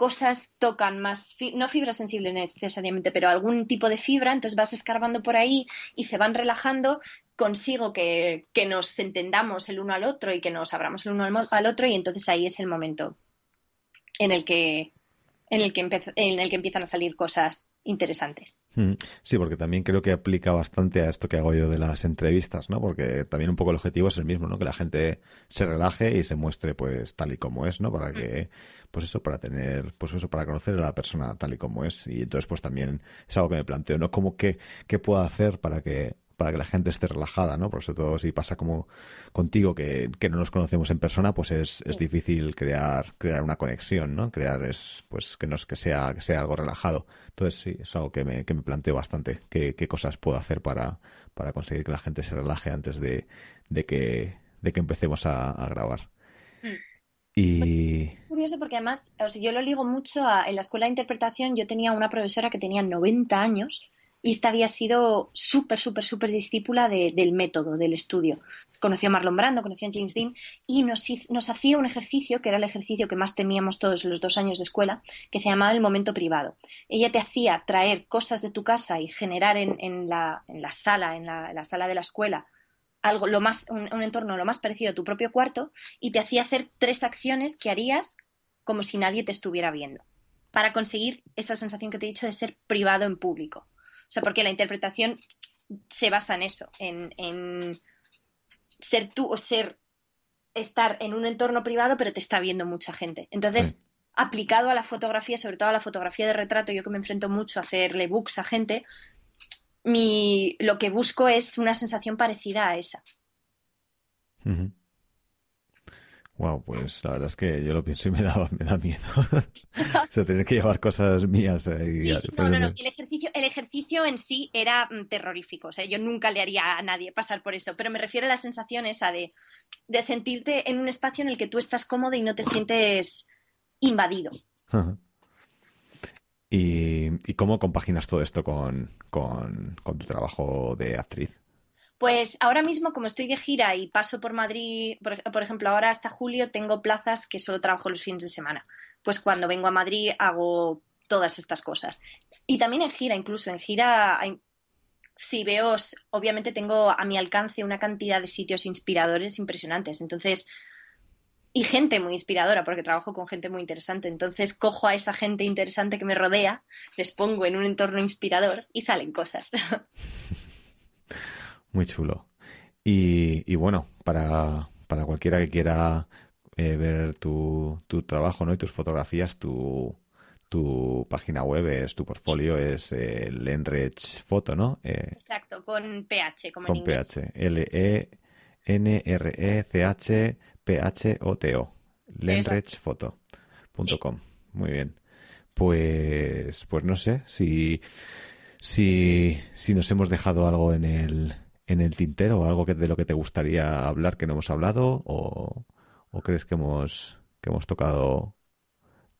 Cosas tocan más, no fibra sensible necesariamente, pero algún tipo de fibra, entonces vas escarbando por ahí y se van relajando, consigo que, que nos entendamos el uno al otro y que nos abramos el uno al, al otro y entonces ahí es el momento en el que, en el que, en el que empiezan a salir cosas interesantes. Mm, Sí, porque también creo que aplica bastante a esto que hago yo de las entrevistas, ¿no? Porque también un poco el objetivo es el mismo, ¿no? Que la gente se relaje y se muestre pues tal y como es, ¿no? Para que, pues eso, para tener, pues eso, para conocer a la persona tal y como es. Y entonces pues también es algo que me planteo, ¿no? Como que, qué puedo hacer para que para que la gente esté relajada, ¿no? Porque sobre todo si pasa como contigo que, que no nos conocemos en persona, pues es, es difícil crear, crear una conexión, ¿no? Crear es, pues que nos, que sea, que sea algo relajado. Entonces sí, es algo que me, que me planteo bastante. ¿Qué, qué cosas puedo hacer para, para conseguir que la gente se relaje antes de, de que, de que empecemos a, a grabar? Mm. Y Es curioso porque además, o sea, yo lo ligo mucho a, en la escuela de interpretación, yo tenía una profesora que tenía 90 años y esta había sido súper, súper, súper discípula de- del método, del estudio. Conoció a Marlon Brando, conoció a James Dean y nos, nos hacía un ejercicio, que era el ejercicio que más temíamos todos los dos años de escuela, que se llamaba el momento privado. Ella te hacía traer cosas de tu casa y generar en, en la, en la sala, en la, sala de la escuela, algo, lo más, un entorno lo más parecido a tu propio cuarto y te hacía hacer tres acciones que harías como si nadie te estuviera viendo, para conseguir esa sensación que te he dicho de ser privado en público. O sea, porque la interpretación se basa en eso, en, en ser tú o ser, estar en un entorno privado, pero te está viendo mucha gente. Entonces, Sí. aplicado a la fotografía, sobre todo a la fotografía de retrato, yo que me enfrento mucho a hacerle books a gente, mi, lo que busco es una sensación parecida a esa. Wow, pues la verdad es que yo lo pienso y me da, me da miedo. o sea, tener que llevar cosas mías. eh, Sí, sí, no, no, El ejercicio, el ejercicio en sí era mm, terrorífico. O sea, yo nunca le haría a nadie pasar por eso. Pero me refiero a la sensación esa de, de sentirte en un espacio en el que tú estás cómodo y no te sientes invadido. Ajá. ¿Y, y cómo compaginas todo esto con, con, con tu trabajo de actriz? Pues ahora mismo, como estoy de gira y paso por Madrid, por, por ejemplo, ahora hasta julio tengo plazas que solo trabajo los fines de semana. Pues cuando vengo a Madrid hago todas estas cosas. Y también en gira, incluso en gira, si veo, obviamente tengo a mi alcance una cantidad de sitios inspiradores impresionantes. Entonces, y gente muy inspiradora, porque trabajo con gente muy interesante. Entonces, cojo a esa gente interesante que me rodea, les pongo en un entorno inspirador y salen cosas. Muy chulo. Y, y bueno, para, para cualquiera que quiera eh, ver tu, tu trabajo, ¿no? Y tus fotografías, tu, tu página web es, tu portfolio es eh, Lenrech Photo, ¿no? Eh, Exacto, con PH, como en con inglés. PH. L-E-N-R-E-C-H-P-H-O-T-O. Lenrechphoto.com. Muy bien. Pues, pues no sé si, si, si nos hemos dejado algo en el, en el tintero o algo que, de lo que te gustaría hablar que no hemos hablado o, o crees que hemos, que hemos tocado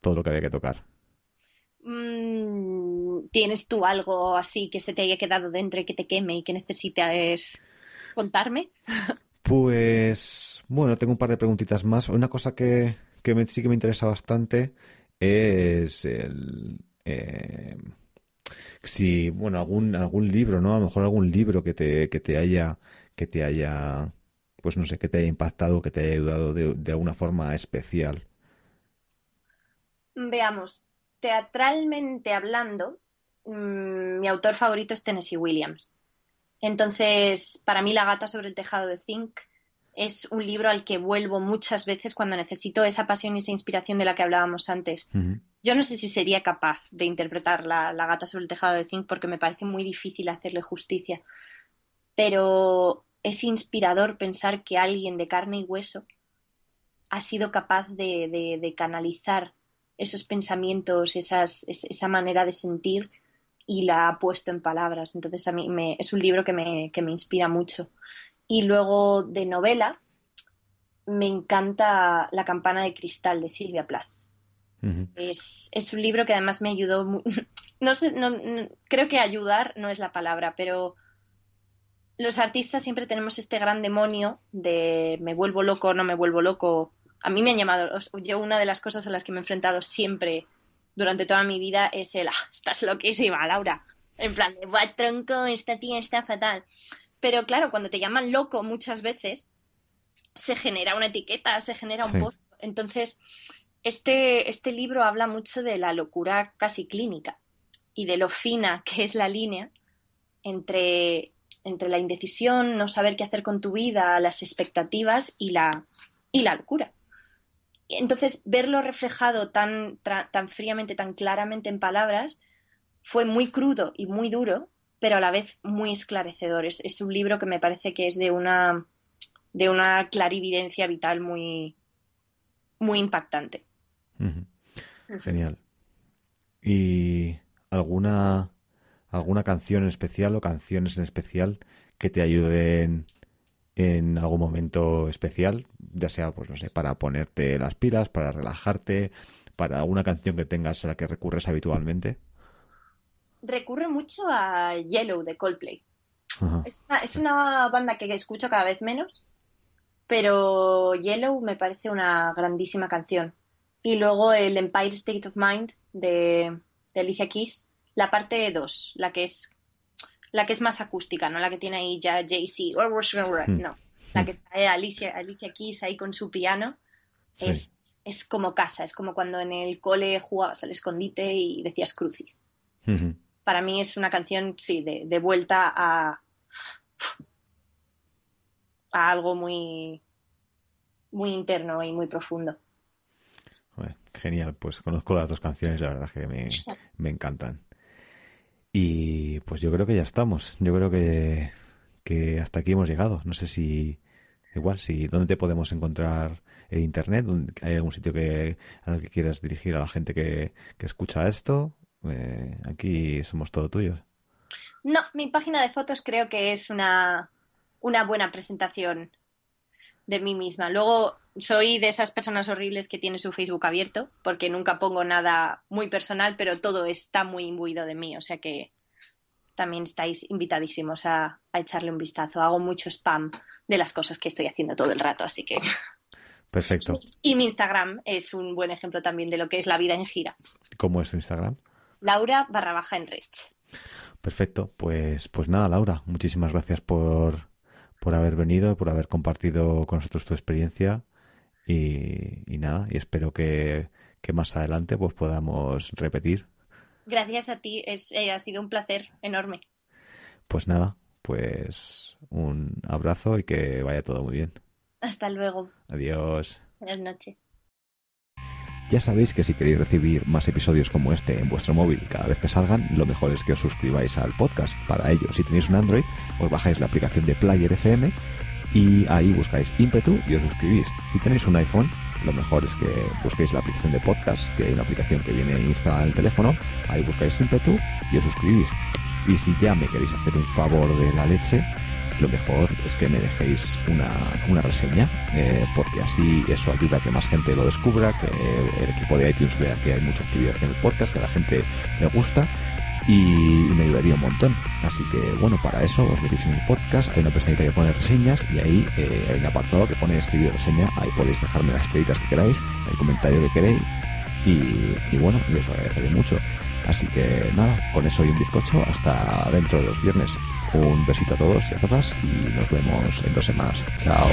todo lo que había que tocar. Mm, ¿Tienes tú algo así que se te haya quedado dentro y que te queme y que necesitas contarme? Pues bueno, tengo un par de preguntitas más. Una cosa que, que me- sí que me interesa bastante es el eh, si, bueno, algún, algún libro, ¿no? A lo mejor algún libro que te, que te haya, que te haya pues no sé, que te haya impactado, que te haya ayudado de, de alguna forma especial. Veamos, teatralmente hablando, mm, mi autor favorito es Tennessee Williams. Entonces, para mí La gata sobre el tejado de Zinc es un libro al que vuelvo muchas veces cuando necesito esa pasión y esa inspiración de la que hablábamos antes. Yo no sé si sería capaz de interpretar la, la, gata sobre el tejado de zinc porque me parece muy difícil hacerle justicia. Pero es inspirador pensar que alguien de carne y hueso ha sido capaz de, de, canalizar esos pensamientos, esas, esa manera de sentir y la ha puesto en palabras. Entonces a mí me, es un libro que me, que me inspira mucho. Y luego de novela, me encanta La campana de cristal de Silvia Plath. Uh -huh. es, es, un libro que además me ayudó. Muy, no sé, no, no, creo que ayudar no es la palabra, pero los artistas siempre tenemos este gran demonio de me vuelvo loco, no me vuelvo loco. A mí me han llamado. Yo, una de las cosas a las que me he enfrentado siempre durante toda mi vida es el ah, estás loquísima, Laura. En plan, de tronco, esta tía está fatal. Pero claro, cuando te llaman loco muchas veces, se genera una etiqueta, se genera un sí. post. Entonces, este, este libro habla mucho de la locura casi clínica y de lo fina que es la línea entre, entre la indecisión, no saber qué hacer con tu vida, las expectativas y la, y la locura. Entonces, verlo reflejado tan, tan fríamente, tan claramente en palabras, fue muy crudo y muy duro, pero a la vez muy esclarecedor. Es, es, un libro que me parece que es de una, de una clarividencia vital muy, muy impactante. Uh -huh. Genial. ¿Y alguna, alguna canción en especial o canciones en especial que te ayuden en algún momento especial? Ya sea, pues no sé, para ponerte las pilas, para relajarte, para alguna canción que tengas a la que recurres habitualmente recurre mucho a Yellow de Coldplay. Es una, es una, banda que escucho cada vez menos, pero Yellow me parece una grandísima canción. Y luego el Empire State of Mind de, de Alicia Keys, la parte 2, la que es la que es más acústica, no la que tiene ahí ya Jay-Z, no, la que está Alicia, Alicia Keys ahí con su piano, sí. es, es como casa, es como cuando en el cole jugabas al escondite y decías crucis. Uh -huh para mí es una canción, sí, de, de vuelta a, a, algo muy, muy interno y muy profundo. Genial, pues conozco las dos canciones, la verdad que me, me, encantan. Y pues yo creo que ya estamos. Yo creo que, que hasta aquí hemos llegado. No sé si, igual, si, ¿dónde te podemos encontrar en internet? ¿Hay algún sitio que, al que quieras dirigir a la gente que, que escucha esto? Eh, aquí somos todo tuyos. No, mi página de fotos creo que es una, una buena presentación de mí misma. Luego soy de esas personas horribles que tiene su Facebook abierto, porque nunca pongo nada muy personal, pero todo está muy imbuido de mí, o sea que también estáis invitadísimos a, a echarle un vistazo. Hago mucho spam de las cosas que estoy haciendo todo el rato, así que... Perfecto. Y mi Instagram es un buen ejemplo también de lo que es la vida en gira. ¿Cómo es tu Instagram? Laura barra baja Enrich. Perfecto, pues, pues nada, Laura, muchísimas gracias por, por haber venido, por haber compartido con nosotros tu experiencia y, y nada, y espero que, que, más adelante pues podamos repetir. Gracias a ti, es, eh, ha sido un placer enorme. Pues nada, pues un abrazo y que vaya todo muy bien. Hasta luego. Adiós. Buenas noches. Ya sabéis que si queréis recibir más episodios como este en vuestro móvil cada vez que salgan, lo mejor es que os suscribáis al podcast. Para ello, si tenéis un Android, os bajáis la aplicación de Player FM y ahí buscáis ímpetu y os suscribís. Si tenéis un iPhone, lo mejor es que busquéis la aplicación de podcast, que hay una aplicación que viene instalada en el teléfono, ahí buscáis ímpetu y os suscribís. Y si ya me queréis hacer un favor de la leche, lo mejor es que me dejéis una, una reseña, eh, porque así eso ayuda a que más gente lo descubra, que el equipo de iTunes vea que hay mucha actividad en el podcast, que a la gente le gusta y, me ayudaría un montón. Así que bueno, para eso os metéis en el podcast, hay una pestañita que pone reseñas y ahí eh, hay un apartado que pone escribir reseña, ahí podéis dejarme las estrellitas que queráis, el comentario que queréis y, bueno, os agradeceré mucho. Así que nada, con eso y un bizcocho, hasta dentro de dos viernes. Un besito a todos y a todas y nos vemos en dos semanas. Chao.